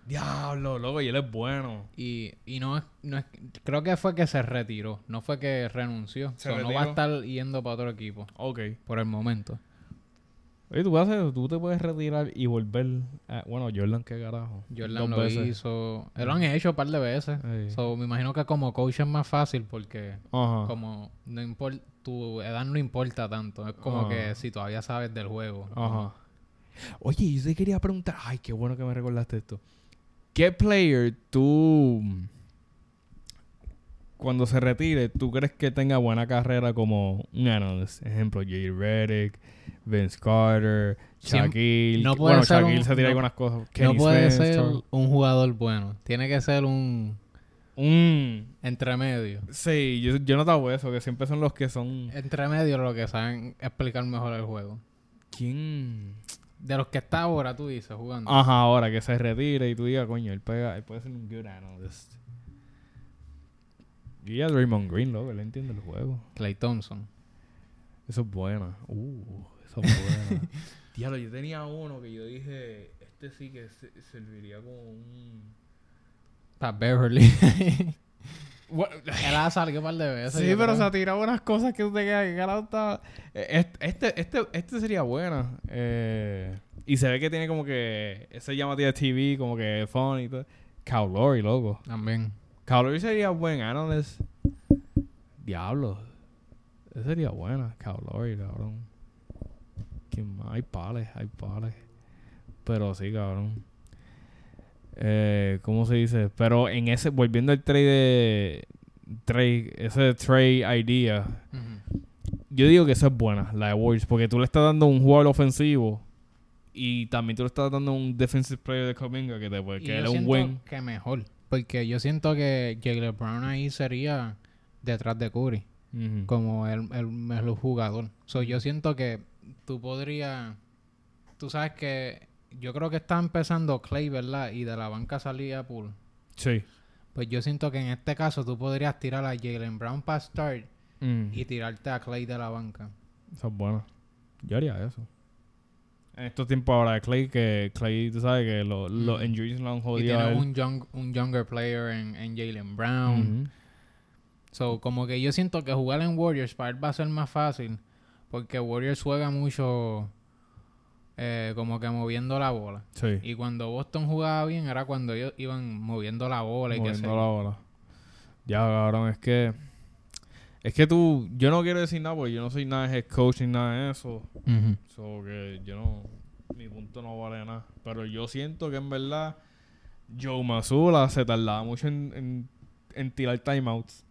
Diablo, loco, y él es bueno. Y, y no es, no es, creo que fue que se retiró, no fue que renunció. Se no va a estar yendo para otro equipo Ok. por el momento. Oye, tú, puedes hacer- tú te puedes retirar y volver... a- bueno, Jordan, qué carajo. Jordan Dos lo veces. hizo. Lo han hecho un par de veces. Ey. So, me imagino que como coach es más fácil porque Ajá. como no importa tu edad no importa tanto. Es como Ajá. que si todavía sabes del juego. Ajá. Oye, yo te quería preguntar. Ay, qué bueno que me recordaste esto. ¿Qué player tú, cuando se retire, tú crees que tenga buena carrera como un analyst? Ejemplo, Jay Reddick, Vince Carter, Shaquille. no puede bueno, ser Shaquille un- se tira no- algunas cosas. no puede ser Charles- un jugador bueno. Tiene que ser un Un... entremedio. Sí, yo, yo he notado eso, que siempre son los que son... Entremedio lo que saben explicar mejor el juego. ¿Quién? De los que está ahora, tú dices, jugando. Ajá, ahora que se retire y tú digas, coño, él, pega, él puede ser un good analyst. Y a Draymond Green, loco, él entiende el juego. Clay Thompson. Eso es buena. Uh, eso es buena. Diablo, yo tenía uno que yo dije, este sí que se- serviría como un... Pat Beverly. Ha salido un par de veces. sí, pero creo. se ha tirado unas cosas que usted queda que carajo está... Eh, Este, este, este, este sería buena. Eh, y se ve que tiene como que ese llamativa de TV, como que fun y todo. Lowry, loco. También. Kyle sería buen analyst. Diablo. Esa sería buena. Lowry, cabrón. ¿Quién más? Hay pales, hay pales. Pero sí, cabrón. Eh, ¿Cómo se dice? Pero en ese, volviendo al trade de. Trade, ese trade idea. Yo digo que esa es buena, la de Warriors, porque tú le estás dando un jugador ofensivo y también tú le estás dando un defensive player de Cominga que te puede que un buen. que mejor. Porque yo siento que Jalen Brown ahí sería detrás de Curry. Como el, el mejor jugador. So, yo siento que tú podrías... Tú sabes que... Yo creo que está empezando Clay, ¿verdad? Y de la banca salía Poole. Sí. Pues yo siento que en este caso tú podrías tirar a Jalen Brown para start Mm. y tirarte a Clay de la banca. Eso es bueno. Yo haría eso. En estos tiempos ahora de Clay, que Clay, tú sabes que lo- los Mm. injuries lo han Y jodido a tienes él. un, young, un younger player en, en Jalen Brown. So, como que yo siento que jugar en Warriors para él va a ser más fácil. Porque Warriors juega mucho eh, como que moviendo la bola. Sí. Y cuando Boston jugaba bien era cuando ellos iban moviendo la bola y Moviendo la bola. Ya, cabrón, es que... Es que tú... Yo no quiero decir nada porque yo no soy nada de head coach ni nada de eso. Ujú. So que yo no... Mi punto no vale nada. Pero yo siento que en verdad... Joe Mazula se tardaba mucho en, en, en tirar timeouts.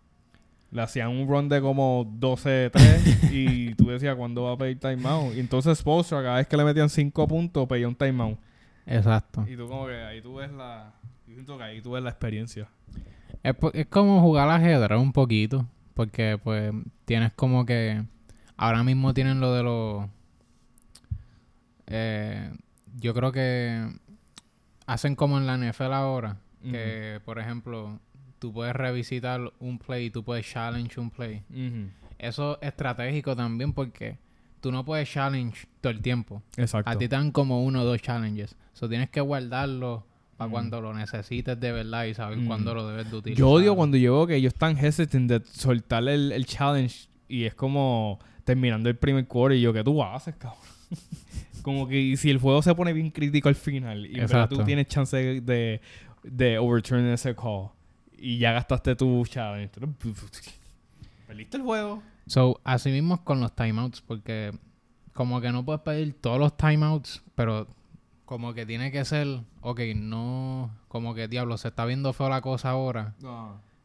Le hacían un run de como 12-3 y tú decías cuándo va a pedir timeout. Y entonces Spolstra cada vez que le metían 5 puntos pedía un timeout. Exacto. Y tú como que ahí tú ves la... Yo siento que ahí tú ves la experiencia. Es, es como jugar ajedrez un poquito. Porque pues tienes como que... Ahora mismo tienen lo de los... eh, yo creo que hacen como en la NFL ahora. Que, por ejemplo, tú puedes revisitar un play y tú puedes challenge un play. Eso es estratégico también porque tú no puedes challenge todo el tiempo. Exacto. A ti te dan como uno o dos challenges. So tienes que guardarlo para Mm. cuando lo necesites de verdad y saber Mm. cuándo lo debes de utilizar. Yo odio cuando yo veo que ellos están hesitant de soltar el, el challenge y es como terminando el primer quarter y yo, ¿qué tú haces, cabrón? como que si el juego se pone bien crítico al final y en verdad tú tienes chance de, de, de overturn ese call y ya gastaste tu challenge. Perdiste el juego. So, así mismo es con los timeouts, porque como que no puedes pedir todos los timeouts, pero como que tiene que ser, ok, no, como que diablo, se está viendo feo la cosa ahora,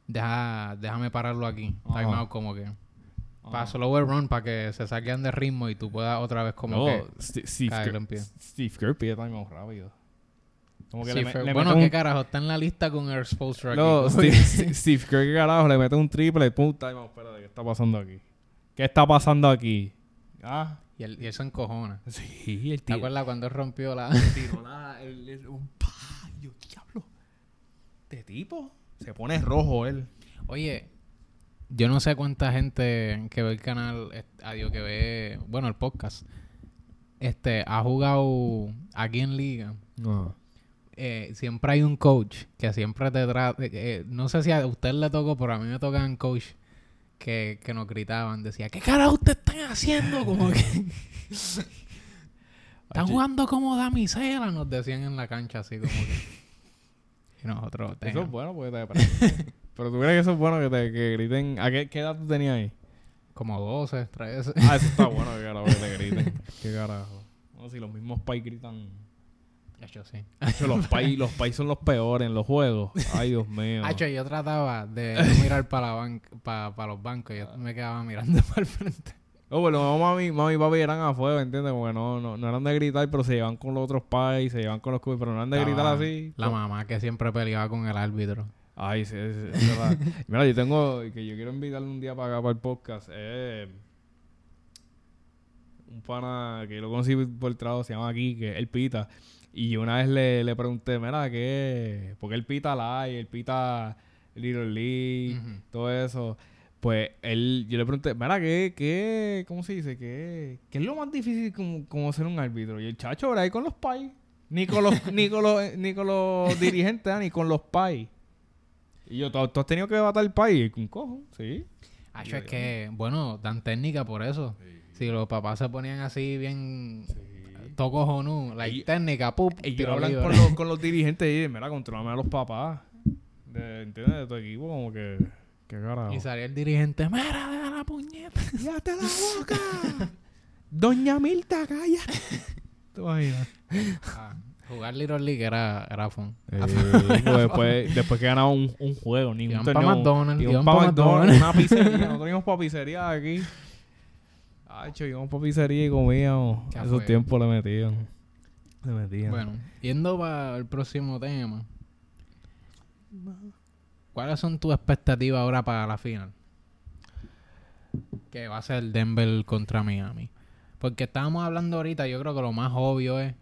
deja, déjame pararlo aquí. Ajá. Timeout como que. Ah. Para slower run, para que se saquen de ritmo y tú puedas otra vez como No, que... Sti- Steve, en pie. Steve Kerr pide timeout rápido. Como que le, le bueno, mete qué un- carajo, está en la lista con Air aquí. No, Steve, Steve, Kerr, ¿qué carajo, le mete un triple, pum, timeout. Espérate, ¿qué está pasando aquí? ¿Qué está pasando aquí? Ah, y, él, y él se encojona. sí, el ¿Te tío. acuerdas cuando él rompió la... tiró la, el, el- un pa, yo, diablo. Este tipo se pone rojo él. Oye, yo no sé cuánta gente que ve el canal, eh, adiós, que ve, bueno, el podcast, este, ha jugado aquí en liga. No. Eh, siempre hay un coach que siempre te trata, eh, no sé si a usted le tocó, pero a mí me tocan coach que, que nos gritaban, decía, ¿qué carajo ustedes están haciendo? Como que... Están jugando como damisela, nos decían en la cancha así como que... Y nosotros... Eso es bueno porque te. Pero tú crees que eso es bueno que te que griten. ¿A qué, qué edad tú tenías ahí? Como 12, 13. Ah, eso está bueno que carajo que te griten. ¿Qué carajo? No, si los mismos pais gritan. Sí. Los pais los pais son los peores en los juegos. Ay, Dios mío. Yo trataba de no mirar para pa- pa los bancos. Yo me quedaba mirando para el frente. Oh, bueno, no, mami, mami y papi eran a fuego, ¿entiendes? Porque no, no, no eran de gritar, pero se llevan con los otros pais, se llevan con los cubos, pero no eran de La gritar así. La mamá que siempre peleaba con el árbitro. Ay, sí, sí, sí, es verdad. Mira, yo tengo, que yo quiero invitarle un día para acá, para el podcast. Eh, un pana que lo conocí por el trabajo, se llama Kike, él pita. Y yo una vez le, le pregunté, mira, ¿qué? Porque él pita live, él pita Little League, Ujú. todo eso. Pues él, yo le pregunté, mira, ¿qué, qué, cómo se dice? ¿Qué, qué es lo más difícil como, como ser un árbitro? Y el chacho, ahora ahí con los pais. Ni con los, ni con los, ni con los dirigentes, ah, ni con los pais. Y yo, ¿tú, tú has tenido que batar el país? Un cojo, sí. Hacho, es que, bueno, dan técnica por eso. Si los papás se ponían así bien o no, la Ellos- técnica, pup, Ellos tiro hablan con los, con los dirigentes y dicen, mira, controlame a los papás. De, ¿Entiendes? De tu equipo, como que... ¿Qué carajo? Y salía el dirigente, mira, deja la puñeta. ¡Cállate la boca! Doña Milta, calla. ¿Te imaginas? Ah, jugar Little League era, era fun. Eh, después, después que ganaba un, un juego, ni un torneo. McDonald's, Iban iban pa' pa' McDonald's, McDonald's. una pizzería. Nosotros íbamos para pizzería aquí. Cho, íbamos para pizzería y comíamos. Qué Esos fuego. tiempos le metían. Le metían. Bueno, yendo para el próximo tema. ¿Cuáles son tus expectativas ahora para la final? Que va a ser Denver contra Miami. Porque estábamos hablando ahorita, yo creo que lo más obvio es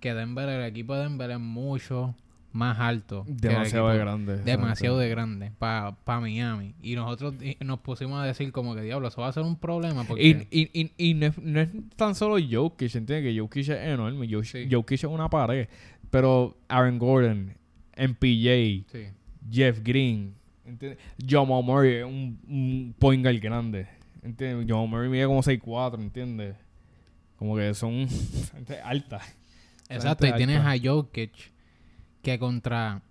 que Denver, el equipo de Denver es mucho más alto. demasiado de grande. Demasiado de grande para Miami. Y nosotros nos pusimos a decir como que diablo, eso va a ser un problema. Porque Y, y, y, y no, es, no es tan solo Jokic, ¿entiendes? Que Jokic es enorme. Jokic, Sí. Jokic es una pared. Pero Aaron Gordon, MPJ, sí. Jeff Green, ¿entiendes? Jamal Murray es un, un point guard grande. ¿entiendes? John Murray mide como 6'4", ¿entiendes? Como que son gente alta. Exacto, y tienes alta. a Jokic que contra.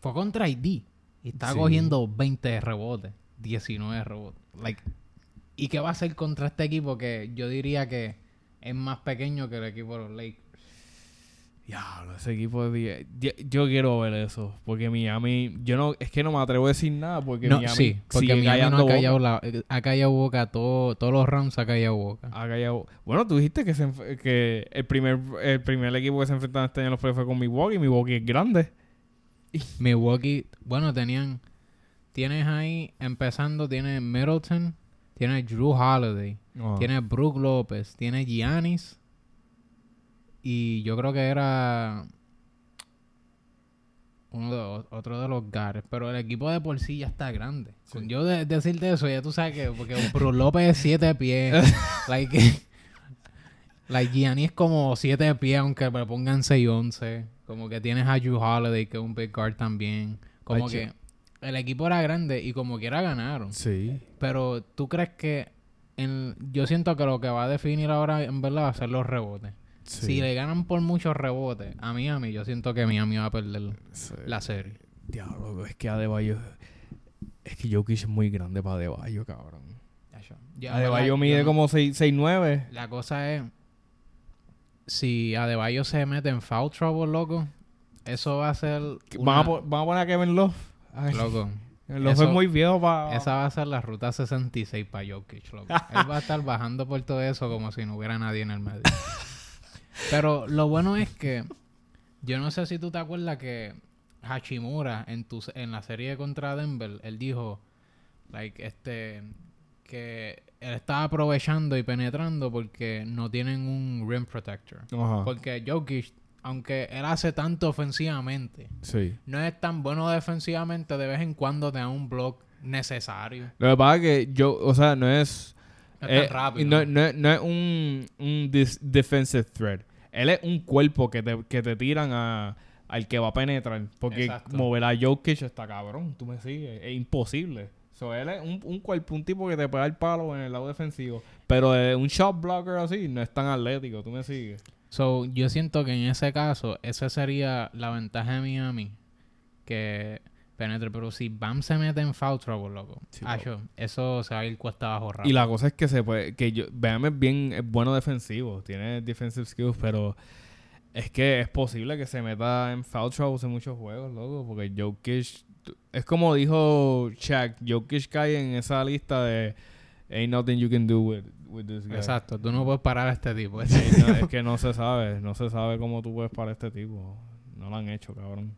Fue contra ID. Y está Sí. cogiendo 20 rebotes, 19 rebotes. Like, ¿Y qué va a hacer contra este equipo que yo diría que es más pequeño que el equipo de los Lakers? Diablo, ese equipo de... die- Yo quiero ver eso. Porque Miami... Yo no... Es que no me atrevo a decir nada porque No, Miami sí, porque sigue Miami no ha boca. callado, la, eh, ha callado boca, todo, todos los rounds ha callado boca. Ha callado- Bueno, tú dijiste que, se que el primer el primer equipo que se enfrentaron este año en los fue con Milwaukee. Milwaukee es grande. Milwaukee, bueno, tenían. Tienes ahí, empezando, tienes Middleton, tienes Drew Holiday, Ah. tienes Brook López, tienes Giannis. Y yo creo que era. Uno de, otro de los Gares. Pero el equipo de por sí ya está grande. Sí. Con yo de- decirte eso, ya tú sabes que. Porque Brook López es 7 pies. like, like Giannis es como 7 pies, aunque me pongan 6'11. Como que tienes a Drew Holiday, que es un big guard también. Como Ay, que el equipo era grande y como quiera ganaron. Sí. Pero tú crees que en- yo siento que lo que va a definir ahora en verdad va a ser los rebotes. Sí. Si le ganan por muchos rebotes a Miami, yo siento que Miami va a perder Sí. la serie. Diablo, es que Adebayo... Es que Jokic es muy grande para Adebayo, cabrón. Ya, Adebayo ¿verdad? mide Yo como 6'9". La cosa es, si Adebayo se mete en foul trouble, loco, eso va a ser una- Van, a, poner a Kevin Love. Ay, Loco, eso- es muy viejo para... esa va a ser la ruta 66 para Jokic, loco. Él va a estar bajando por todo eso como si no hubiera nadie en el medio. Pero lo bueno es que yo no sé si tú te acuerdas que Hachimura en tu en la serie contra Denver, él dijo like este que él estaba aprovechando y penetrando porque no tienen un rim protector. Porque Jokic, aunque él hace tanto ofensivamente, Sí. no es tan bueno defensivamente, de vez en cuando te da un block necesario. Lo que pasa es que yo... O sea, no es... No es Eh, tan rápido. No, no- no es un, un defensive threat. Él es un cuerpo que te, que te tiran a, al que va a penetrar. Porque Exacto. mover a Jokic está cabrón. Tú me sigues. Es imposible. So, él es un, un cuerpo, un tipo que te pega el palo en el lado defensivo. Pero eh, un shot blocker así no es tan atlético. Tú me sigues. So, yo siento que en ese caso, esa sería la ventaja de Miami. Que penetre. Pero si Bam se mete en foul trouble, loco. Sí, acho, eso se va a ir cuesta abajo rápido. Y la cosa es que se puede... Que yo... Bam es bien... Es bueno defensivo. Tiene defensive skills, pero... Es que es posible que se meta en foul troubles en muchos juegos, loco. Porque Jokic... Es como dijo Shaq. Jokic cae en esa lista de... Ain't nothing you can do with, with this guy. Exacto, tú no puedes parar a este tipo. Sí, no, es que no se sabe. No se sabe cómo tú puedes para este tipo. No lo han hecho, cabrón.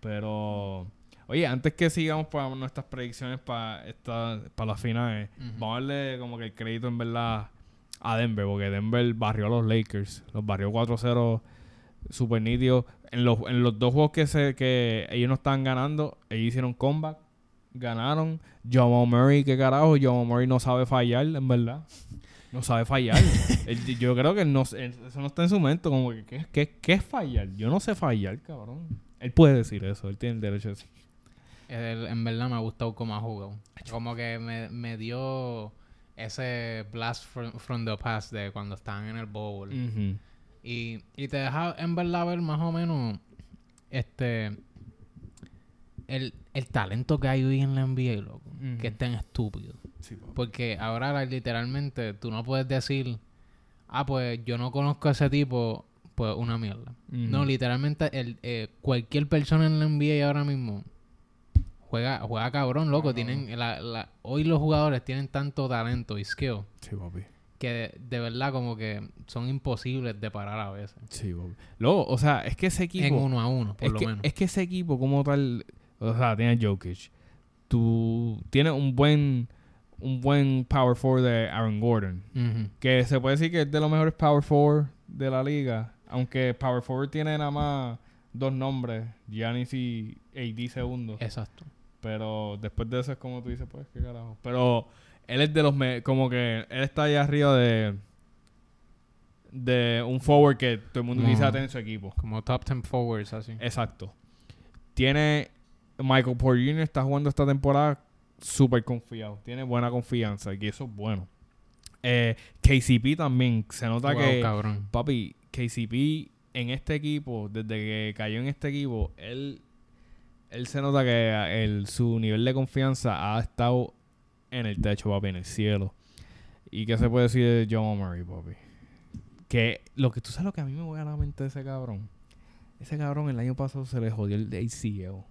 Pero... Oye, antes que sigamos para nuestras predicciones para esta para las finales, vamos a darle como que el crédito en verdad a Denver, porque Denver barrió a los Lakers, los barrió 4-0 super nítido. En los, en los dos juegos que se que ellos no estaban ganando, ellos hicieron comeback, ganaron. Jamal Murray, qué carajo, Jamal Murray no sabe fallar, en verdad. No sabe fallar. Yo creo que no, eso no está en su mente, como que ¿qué, qué, qué es fallar? Yo no sé fallar, cabrón. Él puede decir eso, él tiene el derecho a decir. En verdad me ha gustado cómo ha jugado. Como que me, me dio ese blast from, from the past de cuando estaban en el bowl. Y, y te deja en verdad ver más o menos este el, el talento que hay hoy en la NBA, loco. Que es tan estúpido. Sí. Porque ahora literalmente tú no puedes decir, ah, pues yo no conozco a ese tipo, pues una mierda. No, literalmente el, eh, cualquier persona en la NBA ahora mismo juega, juega cabrón, loco. Tienen la, la, hoy los jugadores tienen tanto talento y skill Sí, papi. que de, de verdad como que son imposibles de parar a veces. Sí, papi. Luego, o sea, es que ese equipo... En uno a uno, por es lo que, menos. Es que ese equipo como tal, o sea, tiene Jokic. Tú tienes un buen un buen power forward de Aaron Gordon, que se puede decir que es de los mejores power forward de la liga, aunque power forward tiene nada más dos nombres, Giannis y AD segundo, Exacto. Pero después de eso es como tú dices, pues qué carajo. Pero él es de los me- como que él está allá arriba de de un forward que todo el mundo quisiera tener en su equipo. Como top 10 forwards, así. Exacto. Tiene. Michael Porter Jr. está jugando esta temporada súper confiado. Tiene buena confianza y eso es bueno. Eh, KCP también. Se nota Wow, que, cabrón. papi, KCP en este equipo, desde que cayó en este equipo, él, él se nota que el, su nivel de confianza ha estado en el techo, papi, en el cielo. ¿Y qué se puede decir de John Murray, papi? Que lo que tú sabes lo que a mí me voy a la mente de ese cabrón. Ese cabrón el año pasado se le jodió el ACL.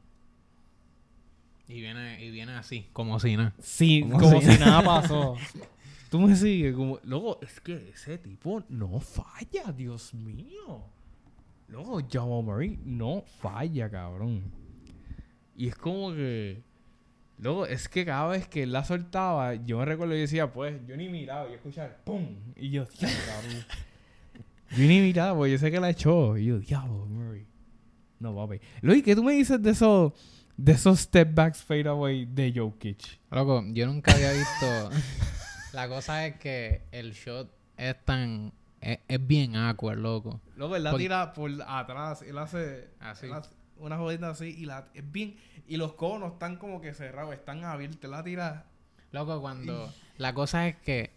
Y viene, y viene así, como si nada. Sí, Como como, si- si nada pasó. Tú me sigues como... Luego, es que ese tipo no falla, Dios mío. Luego, Jamal Murray no falla, cabrón. Y es como que... Luego, es que cada vez que él la soltaba, yo me recuerdo y decía, pues, yo ni miraba y escuchaba ¡pum! Y yo, diablo, yo ni miraba, porque yo sé que la echó. Y yo, diablo, Murray. No, papi. Luis, ¿qué tú me dices de esos... De esos step backs fade away de Jokic? Loco, yo nunca había visto. la cosa es que el shot es tan. Es, es bien awkward, loco. Luego él la Porque- tira por atrás, él hace, Así. él hace una jodita así y la es bien y los conos están como que cerrados, están abiertos, la tira. Loco, cuando. La cosa es que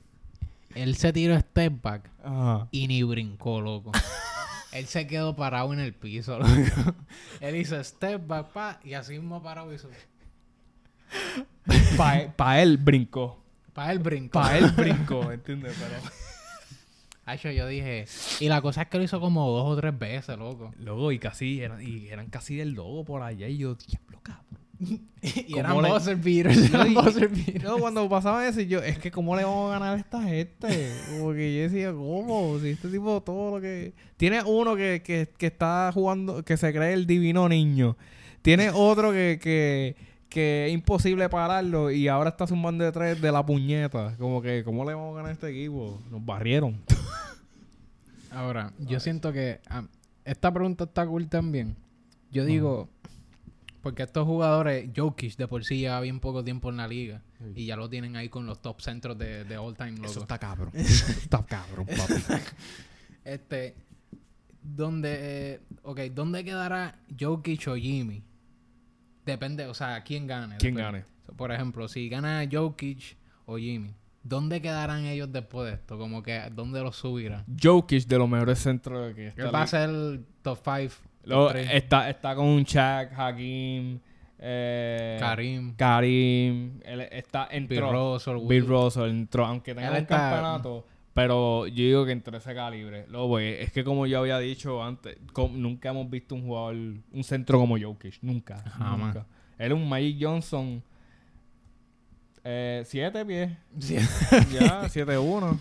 él se tiró step back Ajá. y ni brincó, loco. él se quedó parado en el piso, loco. él hizo step back, pa, y así mismo parado hizo. Para él brincó. Para él brincó. Para él brincó, ¿entiendes? Pero Hacho, yo dije. Y la cosa es que lo hizo como dos o tres veces, loco. luego y casi eran, y eran casi del logo por allá y yo, diablo, cabrón. y ¿Cómo eran le- buzzer beaters. No, eran y- buzzer beaters. Luego cuando pasaba eso, yo, es que cómo le vamos a ganar a esta gente. Como que yo decía, ¿cómo? Si este tipo todo lo que. Tiene uno que, que, que está jugando, que se cree el divino niño. Tiene otro que, que, que es imposible pararlo y ahora está zumbando de tres de la puñeta. Como que, ¿cómo le vamos a ganar a este equipo? Nos barrieron. Ahora, yo siento que ah, esta pregunta está cool también. Yo digo, porque estos jugadores, Jokic de por sí lleva bien poco tiempo en la liga y ya lo tienen ahí con los top centros de, de all time. loco. cabrón. Eso está cabrón, papi. Este, ¿dónde, eh, ok, ¿dónde quedará Jokic o Jimmy? Depende, o sea, quién gane. ¿Quién depende. gane? Por ejemplo, si gana Jokic o Jimmy, ¿dónde quedarán ellos después de esto? Como que, ¿dónde los subirá? Jokic de los mejores centros de que está va a ser el top 5. Luego, está, está con un Shaq, Hakim, eh, Karim, Karim, él está Bill entró, Russell, Bill. Russell entró, aunque tenga está- campeonato, pero yo digo que entre ese calibre. Es que como yo había dicho antes, nunca hemos visto un jugador, un centro como Jokic, nunca, Jamás. nunca. Él es un Magic Johnson, eh, siete pies, ya, 7-1.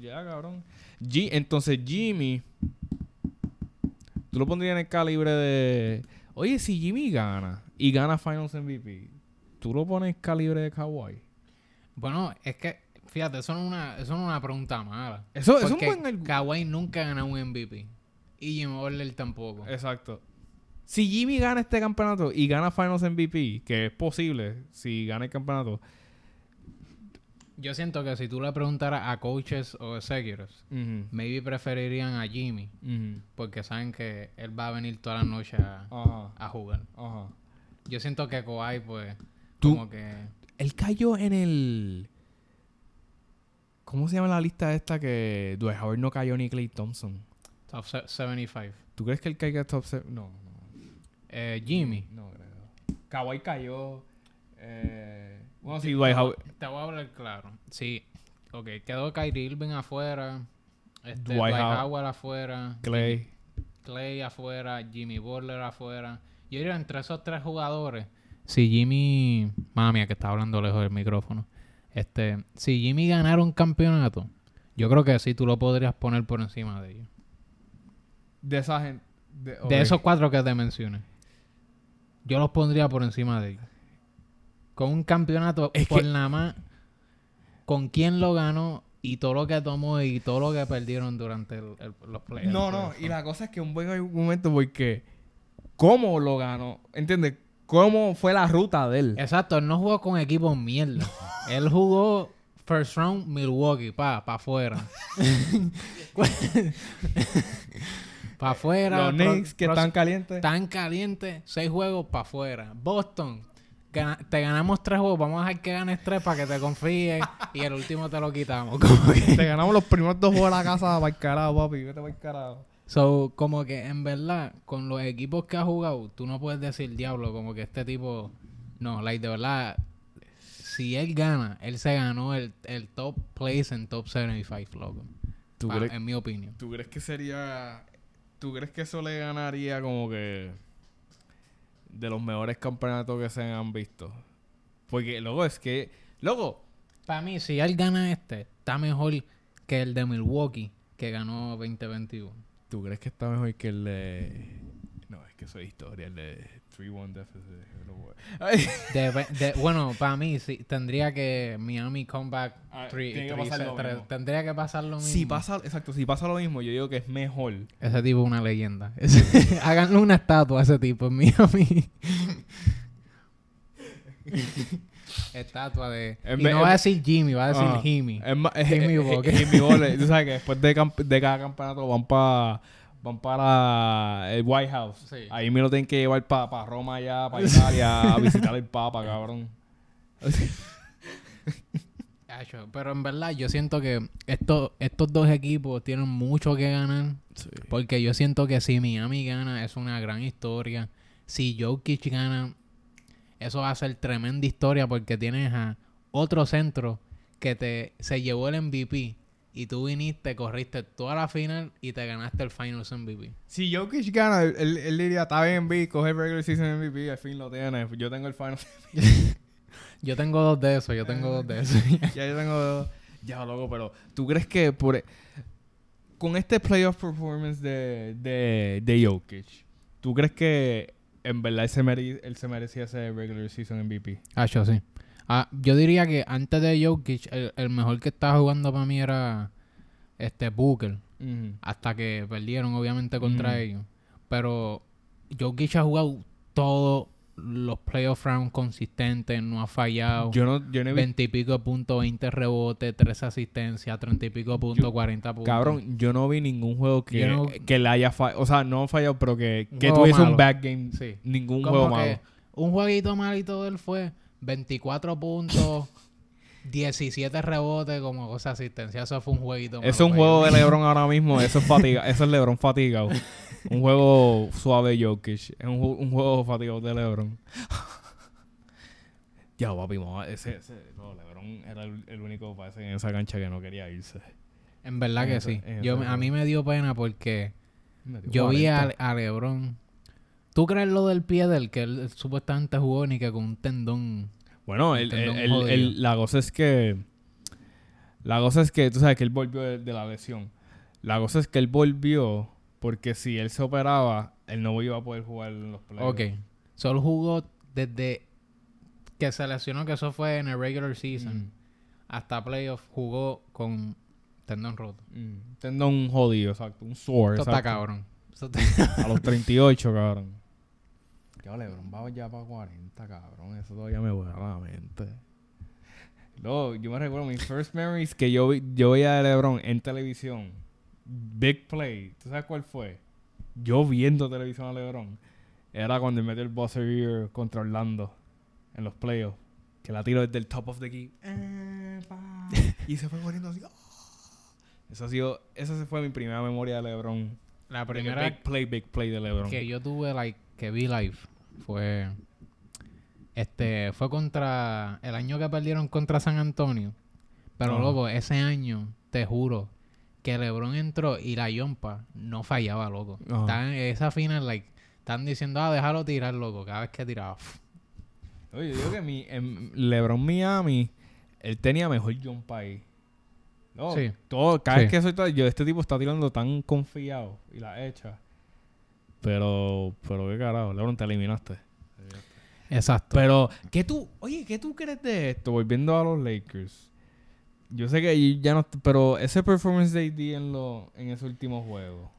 Ya, cabrón. G- entonces, Jimmy. Tú lo pondrías en el calibre de. Oye, si Jimmy gana y gana Finals MVP, tú lo pones en calibre de Kawhi. Bueno, es que, fíjate, eso no es una, eso no es una pregunta mala. Eso, eso es un buen. Kawhi nunca gana un MVP. Y Jimmy Butler tampoco. Exacto. Si Jimmy gana este campeonato y gana Finals MVP, que es posible si gana el campeonato, Yo siento que si tú le preguntaras a coaches o executives, maybe preferirían a Jimmy. Porque saben que él va a venir toda la noche a, jugar. Yo siento que Kawhi, pues, Tú- como que... Él cayó en el. ¿Cómo se llama la lista esta que Dwight Howard no cayó ni Clay Thompson? Top se- 75. ¿Tú crees que él caiga top 7? No, no. Eh, Jimmy. No creo. Kawhi cayó. Eh, bueno, sí, Dwight Howard. Te voy a hablar claro. Sí. Ok, quedó Kyrie Irving afuera. Este, Dwight Dwight, Howard. Afuera. Clay. Clay afuera. Jimmy Butler afuera. Yo diría entre esos tres jugadores. Si Jimmy... Mami que está hablando lejos del micrófono. Este, si Jimmy ganara un campeonato, yo creo que sí tú lo podrías poner por encima de ellos. De esa gente. De, De esos cuatro que te mencioné. Yo los pondría por encima de ellos. Con un campeonato Es por que- nada más. Con quién lo ganó y todo lo que tomó y todo lo que perdieron durante el- el- los playoffs. No, no. Y la cosa es que un buen argumento porque. ¿Cómo lo ganó? ¿Entiendes? ¿Cómo fue la ruta de él? Exacto, él no jugó con equipos mierda. él jugó first round Milwaukee, pa, pa afuera. pa afuera. Los Knicks que están calientes. Tan caliente, seis juegos para afuera. Boston, gana- te ganamos tres juegos, vamos a dejar que ganes tres para que te confíes y el último te lo quitamos. Te ganamos los primeros dos juegos de la casa para el carajo, papi. Vete para el carajo. So, como que en verdad, con los equipos que ha jugado, tú no puedes decir diablo, como que este tipo. No, like, de verdad, si él gana, él se ganó el, el top place en top 75, loco. ¿Tú Pa- crees, en mi opinión. ¿Tú crees que sería... ¿Tú crees que eso le ganaría como que... De los mejores campeonatos que se han visto? Porque, luego es que... Luego, Para mí, si él gana este, está mejor que el de Milwaukee, que ganó 2021. ¿Tú crees que está mejor que el de... No, es que eso es historia, el de 3-1 deficit. Debe- de- bueno, para mí sí, tendría que Miami comeback Ah, three- tiene que three pasar set- lo tres- mismo. tendría que pasar lo mismo. Si pasa, exacto, si pasa lo mismo, yo digo que es mejor. Ese tipo es una leyenda. Ese- Háganle una estatua a ese tipo en Miami. estatua de... En y vez- no va a decir Jimmy, va a decir Ah, Jimmy. Es Jimmy es Jimmy Butler. Tú sabes que después de, cada campeonato van para van para el White House. Sí. Ahí me lo tienen que llevar para Roma allá, para Italia, a visitar el Papa, cabrón. Pero en verdad yo siento que estos, estos dos equipos tienen mucho que ganar. Porque yo siento que si Miami gana es una gran historia. Si Jokic gana, eso va a ser tremenda historia porque tienes a otro centro que te se llevó el MVP y tú viniste, corriste toda la final y te ganaste el Finals MVP. Si Jokic gana, él, él diría, está bien, B, coge el regular season MVP, al fin lo tiene. Yo tengo el final. Yo tengo dos de esos, yo tengo dos de esos. ya yo tengo... Ya, loco, pero ¿tú crees que por... e, Con este playoff performance de, de, de Jokic, ¿tú crees que en verdad él se, mere- él se merecía ese regular season MVP? Ah, yo sí. Ah, yo diría que antes de Jokic, el, el mejor que estaba jugando para mí era este Booker. Hasta que perdieron obviamente contra ellos. Pero Jokic ha jugado todos los playoff rounds consistentes, no ha fallado. Yo no, yo no he visto... 20 y pico puntos, 20 rebotes, 3 asistencias, 30 y pico puntos, Yo- 40 puntos. Cabrón, yo no vi ningún juego que, no- que le haya fallado. O sea, no fallado, pero que, que tuviese un bad game. Sí. Ningún Como juego malo. un jueguito malito de él fue 24 puntos, 17 rebotes, como cosa asistencia. Eso fue un jueguito. Es un juego de. LeBron ahora mismo. Eso es fatiga. eso es LeBron fatigado. un juego suave Jokic. Es un, un juego fatigado de LeBron. ya, papi, mamá, ese, ese no, LeBron era el, el único parece en esa cancha que no quería irse. En verdad en que ese- sí. Yo, a mí me dio pena porque Yo vi 40. a, a LeBron. ¿Tú crees lo del pie de él? Que él supuestamente jugó ni que con un tendón. Bueno, el, el- el- la cosa es que. La cosa es que, tú sabes que él volvió de, de la lesión. La cosa es que él volvió porque si él se operaba, él no iba a poder jugar en los playoffs. Ok. Solo jugó desde que se lesionó, que eso fue en el regular season, Mm, hasta playoff, jugó con tendón roto. mm. Tendón jodido, exacto. Un sore. Esto está exacto. cabrón. Eso está- A los 38, cabrón. Ya, LeBron va ya para 40, cabrón. Eso todavía me vuela la mente. Luego, yo me recuerdo mis first memories que yo, vi- yo veía de LeBron en televisión. Big play. ¿Tú sabes cuál fue? Yo viendo televisión a LeBron. Era cuando él metió el buzzer beater contra Orlando en los playoffs. Que la tiró desde el top of the key. Eh, y se fue corriendo así. ¡ah! Eso ha sido, esa fue mi primera memoria de LeBron. La primera Big play, big play de LeBron. que yo tuve, like, que vi live fue... Este, fue contra... El año que perdieron contra San Antonio. Pero, Ajá. loco, ese año, te juro, que LeBron entró y la yompa no fallaba, loco. Ajá. Estaban- esa final, like, están diciendo, ah, déjalo tirar, loco. Cada vez que tiraba. Oye, yo digo que mi, en LeBron Miami, él tenía mejor jump ahí. No, Sí. todo, cada Sí. vez que soy yo este tipo está tirando tan confiado y la echa. Pero, pero qué carajo, LeBron te eliminaste. Exacto. Pero, ¿qué tú, oye, ¿qué tú crees de esto? Volviendo a los Lakers. Yo sé que ya no, pero ese performance de AD en, lo, en ese último juego.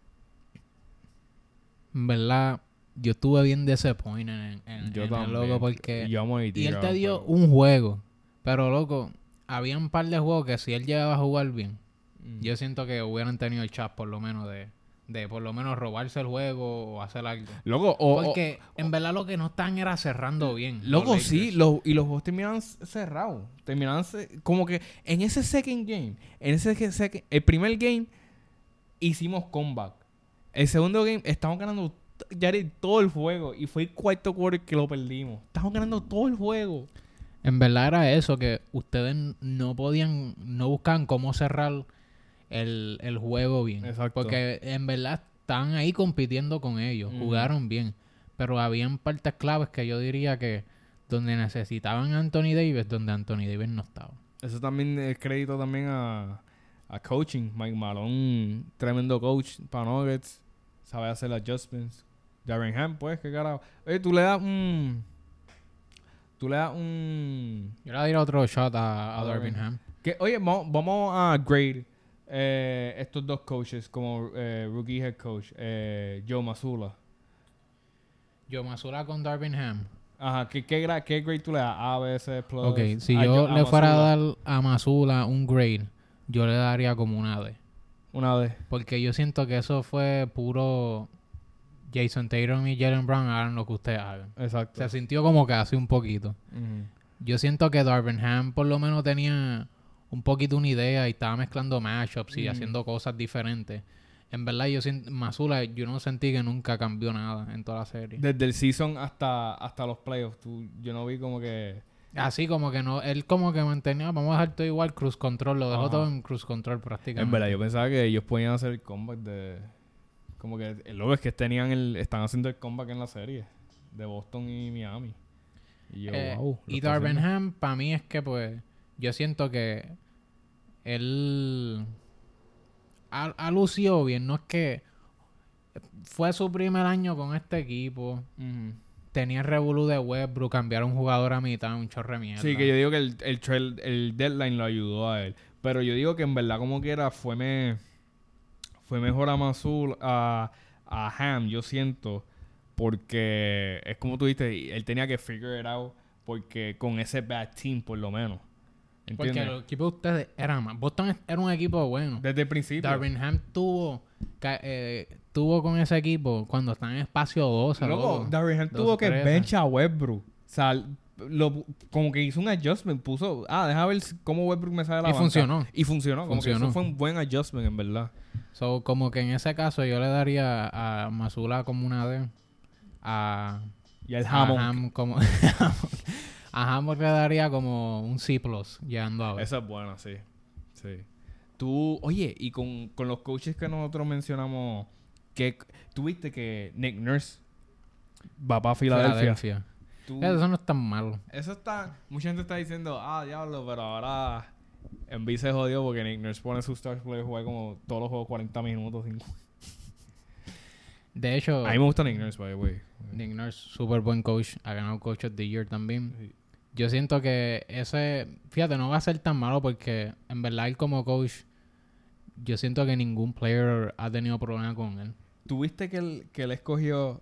En verdad, yo estuve bien disappointed en, en, Yo en el loco porque... yo amo a AD, Y él te dio pero- un juego. Pero, loco, había un par de juegos que si él llegaba a jugar bien, Mm. yo siento que hubieran tenido el chat por lo menos de, de por lo menos robarse el juego o hacer algo. Loco, o, o- Porque en verdad lo que no están era cerrando bien. Loco, sí, los, y los juegos terminaban cerrados. Terminaban como que en ese second game, en ese second- el primer game hicimos comeback. El segundo game estamos ganando todo el juego y fue el cuarto quarter que lo perdimos. Estamos ganando todo el juego. En verdad era eso, que ustedes no podían, no buscaban cómo cerrar el, el juego bien. Exacto. Porque en verdad estaban ahí compitiendo con ellos, jugaron bien. Pero habían partes claves que yo diría que donde necesitaban a Anthony Davis, donde Anthony Davis no estaba. Eso también es crédito también a, a coaching. Mike Malone, tremendo coach para Nuggets. Sabe hacer adjustments. Darren Ham, pues, qué carajo. Oye, tú le das un... Tú le das un... Yo le daría otro shot a, a A. Ham. Que, oye, vamos, vamos a grade eh, estos dos coaches como eh, rookie head coach. Eh, Joe Mazula. Yo Masura con Darvin Ham. Ajá, ¿qué, qué, gra- qué grade tú le das? A, B, C, plus. Ok, si a yo le fuera a dar a Masula un grade, yo le daría como una D. Una D. Porque yo siento que eso fue puro Jason Tatum y Jalen Brown hagan lo que ustedes hagan. Exacto. Se sintió como que así un poquito. Yo siento que Darvin Ham por lo menos tenía un poquito una idea y estaba mezclando matchups y Ujú. haciendo cosas diferentes. En verdad, yo Masula, yo no sentí que nunca cambió nada en toda la serie. Desde el season hasta, hasta los playoffs, tú, yo no vi como que... Así como que no, él como que mantenía, vamos a dejar todo igual, cruise control, lo dejó Ajá. todo en cruise control prácticamente. En verdad, yo pensaba que ellos podían hacer el comeback de... Como que el loco es que tenían el... Están haciendo el comeback en la serie. De Boston y Miami. Y yo, Eh, wow. lo y está Darvin haciendo. Ham, para mí es que pues, yo siento que él ha, ha lucido bien, no es que fue su primer año con este equipo, tenía el revolú de Westbrook, cambiar un jugador a mitad, un chorre mierda. Sí, que yo digo que el, el, trail- el deadline lo ayudó a él. Pero yo digo que en verdad como que era, fue, me, fue mejor a Mazul, a, a Ham, yo siento. Porque es como tú dijiste, él tenía que figure it out. Porque con ese bad team, por lo menos. Porque ¿Entiendes? el equipo de ustedes era más. Boston era un equipo bueno. Desde el principio. Darvin Ham tuvo, eh, tuvo con ese equipo cuando están en espacio 12. Loco, loco. Darvin Ham Dos tuvo que bench a Westbrook. O sea, lo, como que hizo un adjustment. Puso, ah, deja ver cómo Westbrook me sale la Y banca. funcionó. Y funcionó. Como que Funcionó. eso fue un buen adjustment, en verdad. So, como que en ese caso yo le daría a Masula como una D. A, Y el Hammond. Ham como... a Ham le daría como un C+, llegando a ver. Esa es buena, sí. Sí. Tú, oye, y con, con los coaches que nosotros mencionamos, que tuviste que Nick Nurse va para Filadelfia. Tú- Eso no es tan malo. eso está, mucha gente está diciendo, ah, diablo, pero ahora en se jodió porque Nick Nurse pone su star player jugar como todos los juegos 40 minutos. 50. De hecho, A mí me gusta Nick Nurse, by the way. Nick Nurse, súper buen coach. Ha ganado Coach of the Year también. Sí. Yo siento que ese, fíjate, no va a ser tan malo porque en verdad él como coach, yo siento que ningún player ha tenido problema con él. Tuviste que él, que él escogió,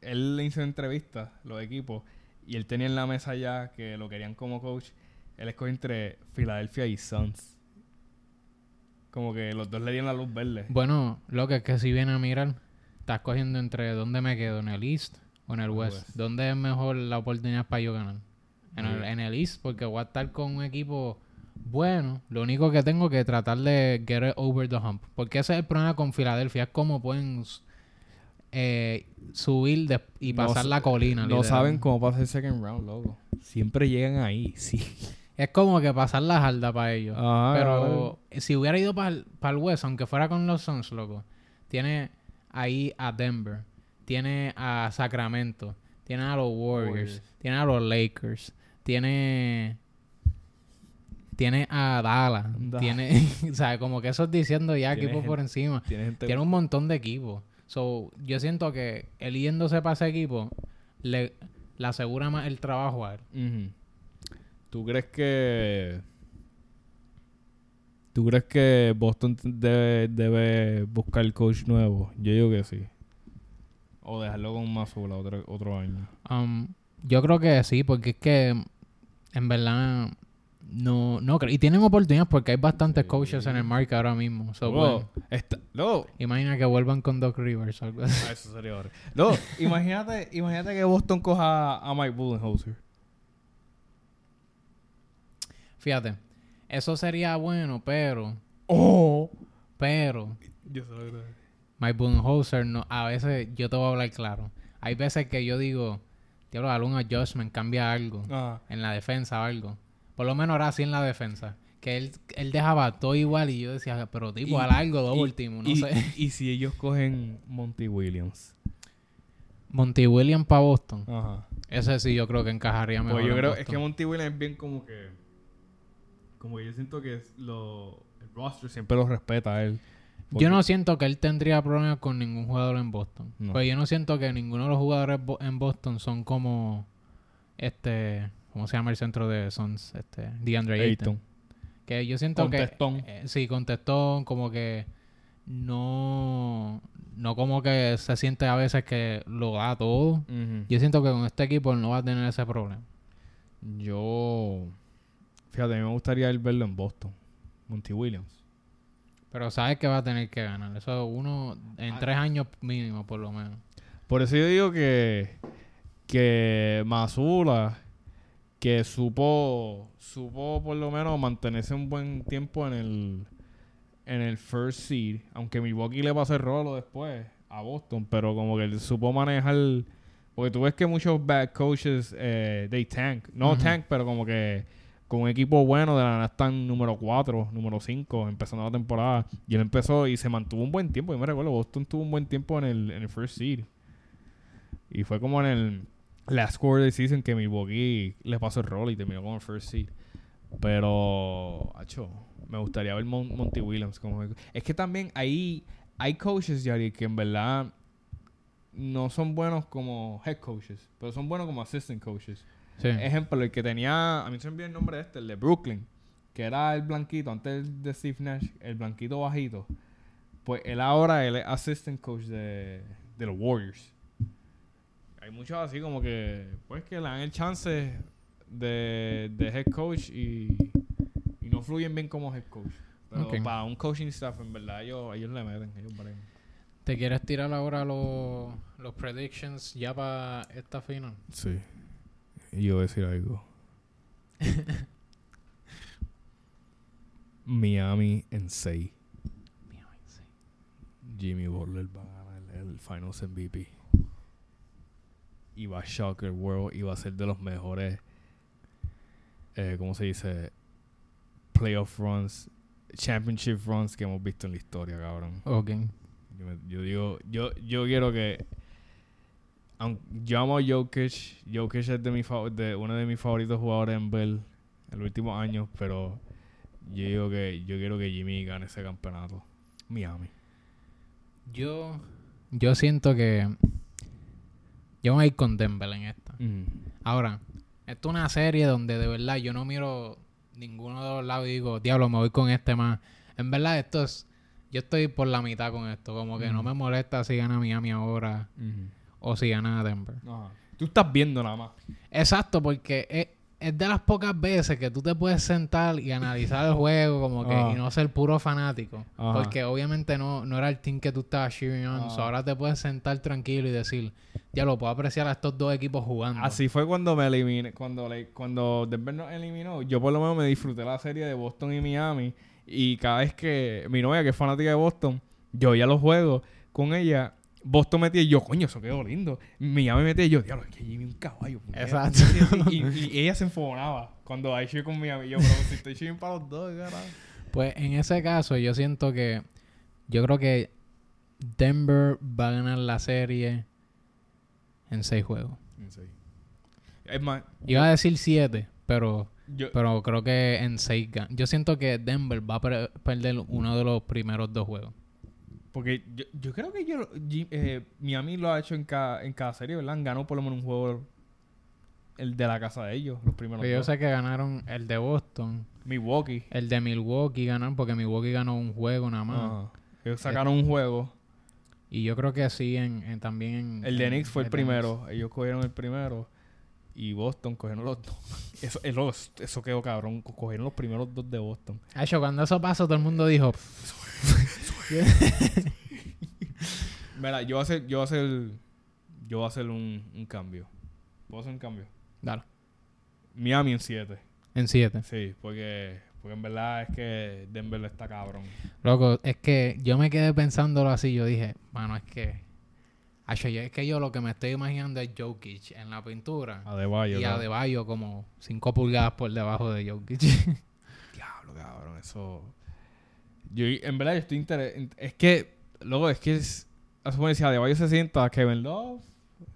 él le hizo entrevistas, los equipos, y él tenía en la mesa ya que lo querían como coach. Él escogió entre Filadelfia y Suns. Como que los dos le dieron la luz verde. Bueno, lo que es que si viene a mirar, estás cogiendo entre dónde me quedo, en el East o en el. West. ¿Dónde es mejor la oportunidad para yo ganar? En el, Bien. en el East, porque voy a estar con un equipo bueno. Lo único que tengo que tratar de get it over the hump. Porque ese es el problema con Filadelfia, es cómo pueden eh, subir de- y pasar sa- la colina. No literal. saben cómo pasa el second round, loco. Siempre llegan ahí, sí. Es como que pasar la jarda para ellos. Ajá, Pero si hubiera ido para el West, aunque fuera con los Suns, loco, tiene ahí a Denver, tiene a Sacramento, tiene a los Warriors, Warriors. tiene a los Lakers, tiene tiene a Dallas, Da- tiene, o sea, como que eso es diciendo ya equipos por encima. Tiene gente... Tiene un montón de equipos. So, yo siento que él yéndose para ese equipo le, le asegura más el trabajo a él. ¿Tú crees que... ¿Tú crees que Boston debe, debe buscar coach nuevo? Yo digo que sí. O dejarlo con Mazula otro, otro año. Um, yo creo que sí, porque es que en verdad no, no creo. Y tienen oportunidades porque hay bastantes coaches en el market ahora mismo. So, bueno, esta- luego, imagina que vuelvan con Doc Rivers o algo así. Ah, eso sería horrible. Luego, imagínate, imagínate que Boston coja a Mike Budenholzer. Fíjate, eso sería bueno, pero, Oh. pero, Yo sé lo Mike Budenholzer, no, a veces, yo te voy a hablar claro. Hay veces que yo digo, diablo, dale un adjustment, cambia algo Ajá. en la defensa o algo. Por lo menos ahora sí en la defensa. Que él, él dejaba todo igual y yo decía, pero tipo, Y- al algo, double team, no y, sé. y si ellos cogen Monty Williams. Monty Williams para Boston. Ajá. Ese sí yo creo que encajaría mejor. Pues yo en creo, es que Monty Williams es bien como que. Como que yo siento que es lo, el roster siempre lo respeta a él. Yo no siento que él tendría problemas con ningún jugador en Boston. No. Pues yo no siento que ninguno de los jugadores bo- en Boston son como este, ¿cómo se llama el centro de Suns? Este, DeAndre Ayton. Ayton. Que yo siento Contestón. que eh, sí, contestón, como que no no como que se siente a veces que lo da todo. Yo siento que con este equipo él no va a tener ese problema. Yo. Fíjate, a mí me gustaría ir verlo en Boston. Monty Williams. Pero sabes que va a tener que ganar. Eso uno en Ah. tres años mínimo por lo menos. Por eso yo digo que. Que Mazula. Que supo. Supo por lo menos mantenerse un buen tiempo en el. En el first seed. Aunque Milwaukee le pasó el rolo después a Boston. Pero como que él supo manejar. Porque tú ves que muchos bad coaches. Eh, they tank. No tank, pero como que. Con un equipo bueno, de la nada están número 4, número 5, empezando la temporada. Y él empezó y se mantuvo un buen tiempo. Yo me recuerdo, Boston tuvo un buen tiempo en el, en el first seed. Y fue como en el last score de season que Milwaukee le pasó el rol y terminó con el first seed. Pero, acho, me gustaría ver Mon- Monty Williams. Como, es que también ahí hay coaches, Yari, que en verdad no son buenos como head coaches, pero son buenos como assistant coaches. Sí. Ejemplo, el que tenía, a mí se me olvidó el nombre de este, el de Brooklyn, que era el blanquito, antes de Steve Nash, el blanquito bajito. Pues él ahora él es assistant coach de, de los Warriors. Hay muchos así como que, pues que le dan el chance de, de head coach y, y no fluyen bien como head coach. Pero para un coaching staff, en verdad, ellos, ellos le meten, ellos. ¿Te quieres tirar ahora los, los predictions ya para esta final? Sí. Yo voy a decir algo. Miami en 6. Jimmy Butler va a ganar el Finals MVP. Y va a shock el world. Y va a ser de los mejores. Eh, ¿Cómo se dice? Playoff runs. Championship runs que hemos visto en la historia, cabrón. Ok. Yo, me- yo digo, yo, yo quiero que. Aun- yo amo a Jokic. Jokic es de, mi de uno de mis favoritos jugadores en Bell en los últimos años, pero yo digo que yo quiero que Jimmy gane ese campeonato. Miami. Yo, yo siento que yo voy a ir con Denver en esta. Ahora, esto es una serie donde de verdad yo no miro ninguno de los lados y digo, diablo, me voy con este más. En verdad, esto es. Yo estoy por la mitad con esto. Como que no Ujú. me molesta si gana Miami ahora o si gana Denver. Ajá. Tú estás viendo nada más. Exacto, porque es, es de las pocas veces que tú te puedes sentar y analizar el juego como que Ajá. y no ser puro fanático. Ajá. Porque obviamente no, no era el team que tú estabas cheering on. So, ahora te puedes sentar tranquilo y decir, ya lo puedo apreciar a estos dos equipos jugando. Así fue cuando me eliminé. Cuando, le- cuando Denver nos eliminó, yo por lo menos me disfruté la serie de Boston y Miami. Y cada vez que mi novia, que es fanática de Boston, yo ya los juegos con ella. Boston metía y yo, coño, eso quedó lindo. Miami metía y yo, diablo, es que Jimmy un caballo. puñeta". Exacto. Y, y- y ella se enfogonaba cuando hay cheer con Miami. Yo, pero si estoy cheering para los dos, carajo. Pues en ese caso yo siento que yo creo que Denver va a ganar la serie en seis juegos. Es más, Iba a decir siete, pero yo, pero creo que en seis Yo siento que Denver va a per- perder uno de los primeros dos juegos. Porque yo, yo creo que yo, eh, Miami lo ha hecho en cada, en cada serie, ¿verdad? Han ganado por lo menos un juego el de la casa de ellos, los primeros Pero yo sé que ganaron el de Boston, Milwaukee. el de Milwaukee ganaron porque Milwaukee ganó un juego nada más. Ellos sacaron un juego. Y yo creo que sí, en, en- también en... El de en- Knicks fue el Knicks. primero. Ellos cogieron el primero. y Boston cogieron los dos. Eso, eso, eso quedó cabrón. co- Cogieron los primeros dos de Boston. Hacho, cuando eso pasó, todo el mundo dijo, Mira, yo voy a hacer, yo voy a hacer, yo voy a hacer un, un cambio. ¿Puedo hacer un cambio? dale, Miami en 7. en 7. Sí, porque, porque en verdad es que Denver está cabrón. Loco, es que yo me quedé pensándolo así. Yo dije, mano, es que. Es que yo lo que me estoy imaginando es Jokic en la pintura. Adebayo. y ¿no? Adebayo como 5 pulgadas por debajo de Jokic. Diablo, cabrón, eso. Yo, en verdad, yo estoy interesado. Es que, luego, es que es. A suponer, si Adebayo se sienta Kevin Love.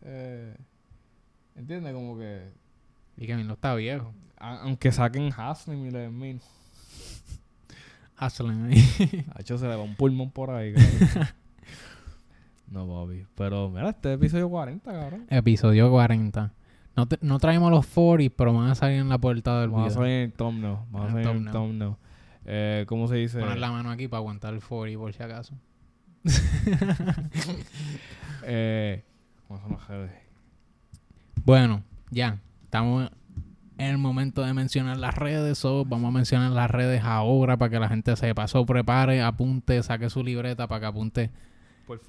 Eh, ¿Entiendes? Como que. y que no está viejo. a- aunque saquen Haslem y Lemmin. Haslem ahí. A hecho, se le va un pulmón por ahí, no, Bobby. Pero, mira, este episodio 40, cabrón. Episodio 40. No, te- no traemos los 40, pero van a salir en la portada del a video. salir en el thumbnail. Vamos a salir en el thumbnail. Eh, ¿Cómo se dice? Poner la mano aquí para aguantar el 40 por si acaso. Eh. Bueno, ya. Estamos en el momento de mencionar las redes. so, vamos a mencionar las redes ahora para que la gente sepa. So, prepare, apunte, saque su libreta para que apunte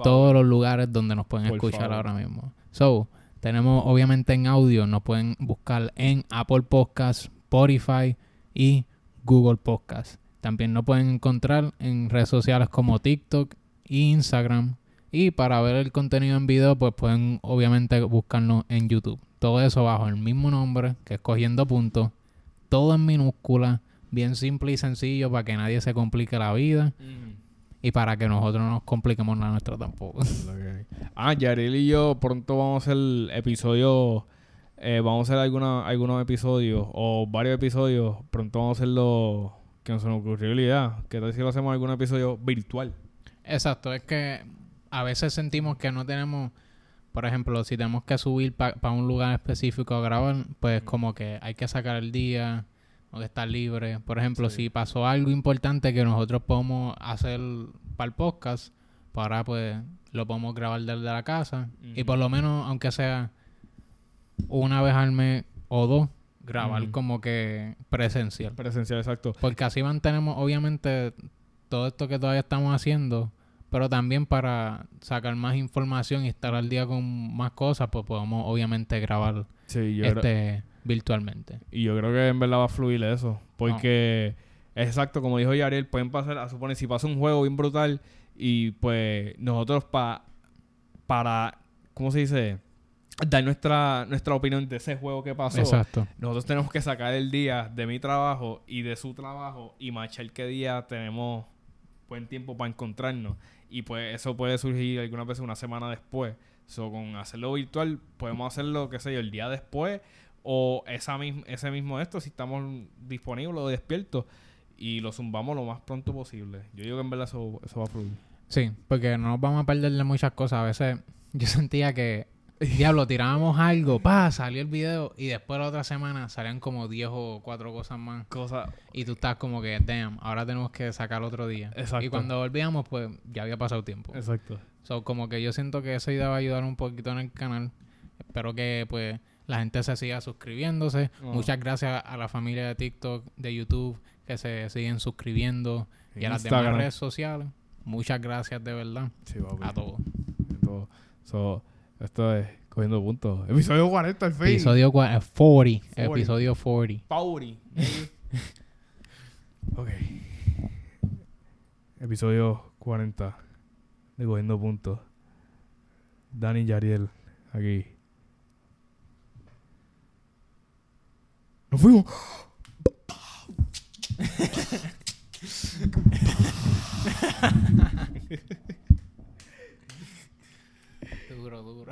todos los lugares donde nos pueden Por escuchar favor. ahora mismo. So, tenemos obviamente en audio, nos pueden buscar en Apple Podcasts, Spotify y Google Podcasts. También nos pueden encontrar en redes sociales como TikTok e Instagram. Y para ver el contenido en video, pues pueden obviamente buscarnos en YouTube. Todo eso bajo el mismo nombre, que es Cogiendo Puntos. Todo en minúscula, bien simple y sencillo para que nadie se complique la vida Mm. y para que nosotros no nos compliquemos la nuestra tampoco. Ah, Yaril y yo pronto vamos a hacer episodios. eh, vamos a hacer alguna, algunos episodios o varios episodios. Pronto vamos a hacerlo. Que no se nos ocurrió la idea. ¿Qué tal si lo hacemos algún episodio virtual? Exacto, es que a veces sentimos que no tenemos, por ejemplo, si tenemos que subir para un lugar específico a grabar, pues como que hay que sacar el día o que estar libre. Por ejemplo, Sí. si pasó algo importante que nosotros podemos hacer para el podcast, pues ahora pues lo podemos grabar desde la casa y por lo menos, aunque sea una vez al mes o dos, grabar como que presencial. Presencial, exacto. Porque así mantenemos, obviamente, todo esto que todavía estamos haciendo, pero también para sacar más información y estar al día con más cosas, pues podemos obviamente grabar Sí, yo este virtualmente. Y yo creo que en verdad va a fluir eso. Porque, exacto, como dijo Yariel, pueden pasar, a suponer, si pasa un juego bien brutal y pues nosotros pa, para, ¿cómo se dice? Dar nuestra, nuestra opinión de ese juego que pasó. Exacto. Nosotros tenemos que sacar el día de mi trabajo y de su trabajo y machar qué día tenemos buen tiempo para encontrarnos. Y pues eso puede surgir algunas veces una semana después. So, con hacerlo virtual, podemos hacerlo, qué sé yo, el día después o esa misma, ese mismo esto, si estamos disponibles o despiertos y lo zumbamos lo más pronto posible. Yo digo que en verdad eso, eso va a fluir. Sí, porque no nos vamos a perder de muchas cosas. A veces yo sentía que, diablo, tirábamos algo, pa, salió el video y después la otra semana salían como 10 o 4 cosas más. Cosa, Y tú estás como que, damn, ahora tenemos que sacar otro día. Exacto. Y cuando volvíamos, pues ya había pasado tiempo. exacto. So, como que yo siento que eso va a ayudar un poquito en el canal. Espero que pues la gente se siga suscribiéndose. Oh. Muchas gracias a la familia de TikTok, de YouTube, que se siguen suscribiendo. Y a las demás redes sociales. Muchas gracias de verdad Sí, a todos. Todo. So, esto es cogiendo puntos. Episodio 40 al fin. Episodio cua- eh, 40. 40. Episodio 40. Pauri. ok. Episodio 40 de Cogiendo Puntos. Dani y Yariel aquí. ¡Nos fuimos! Duro, duro.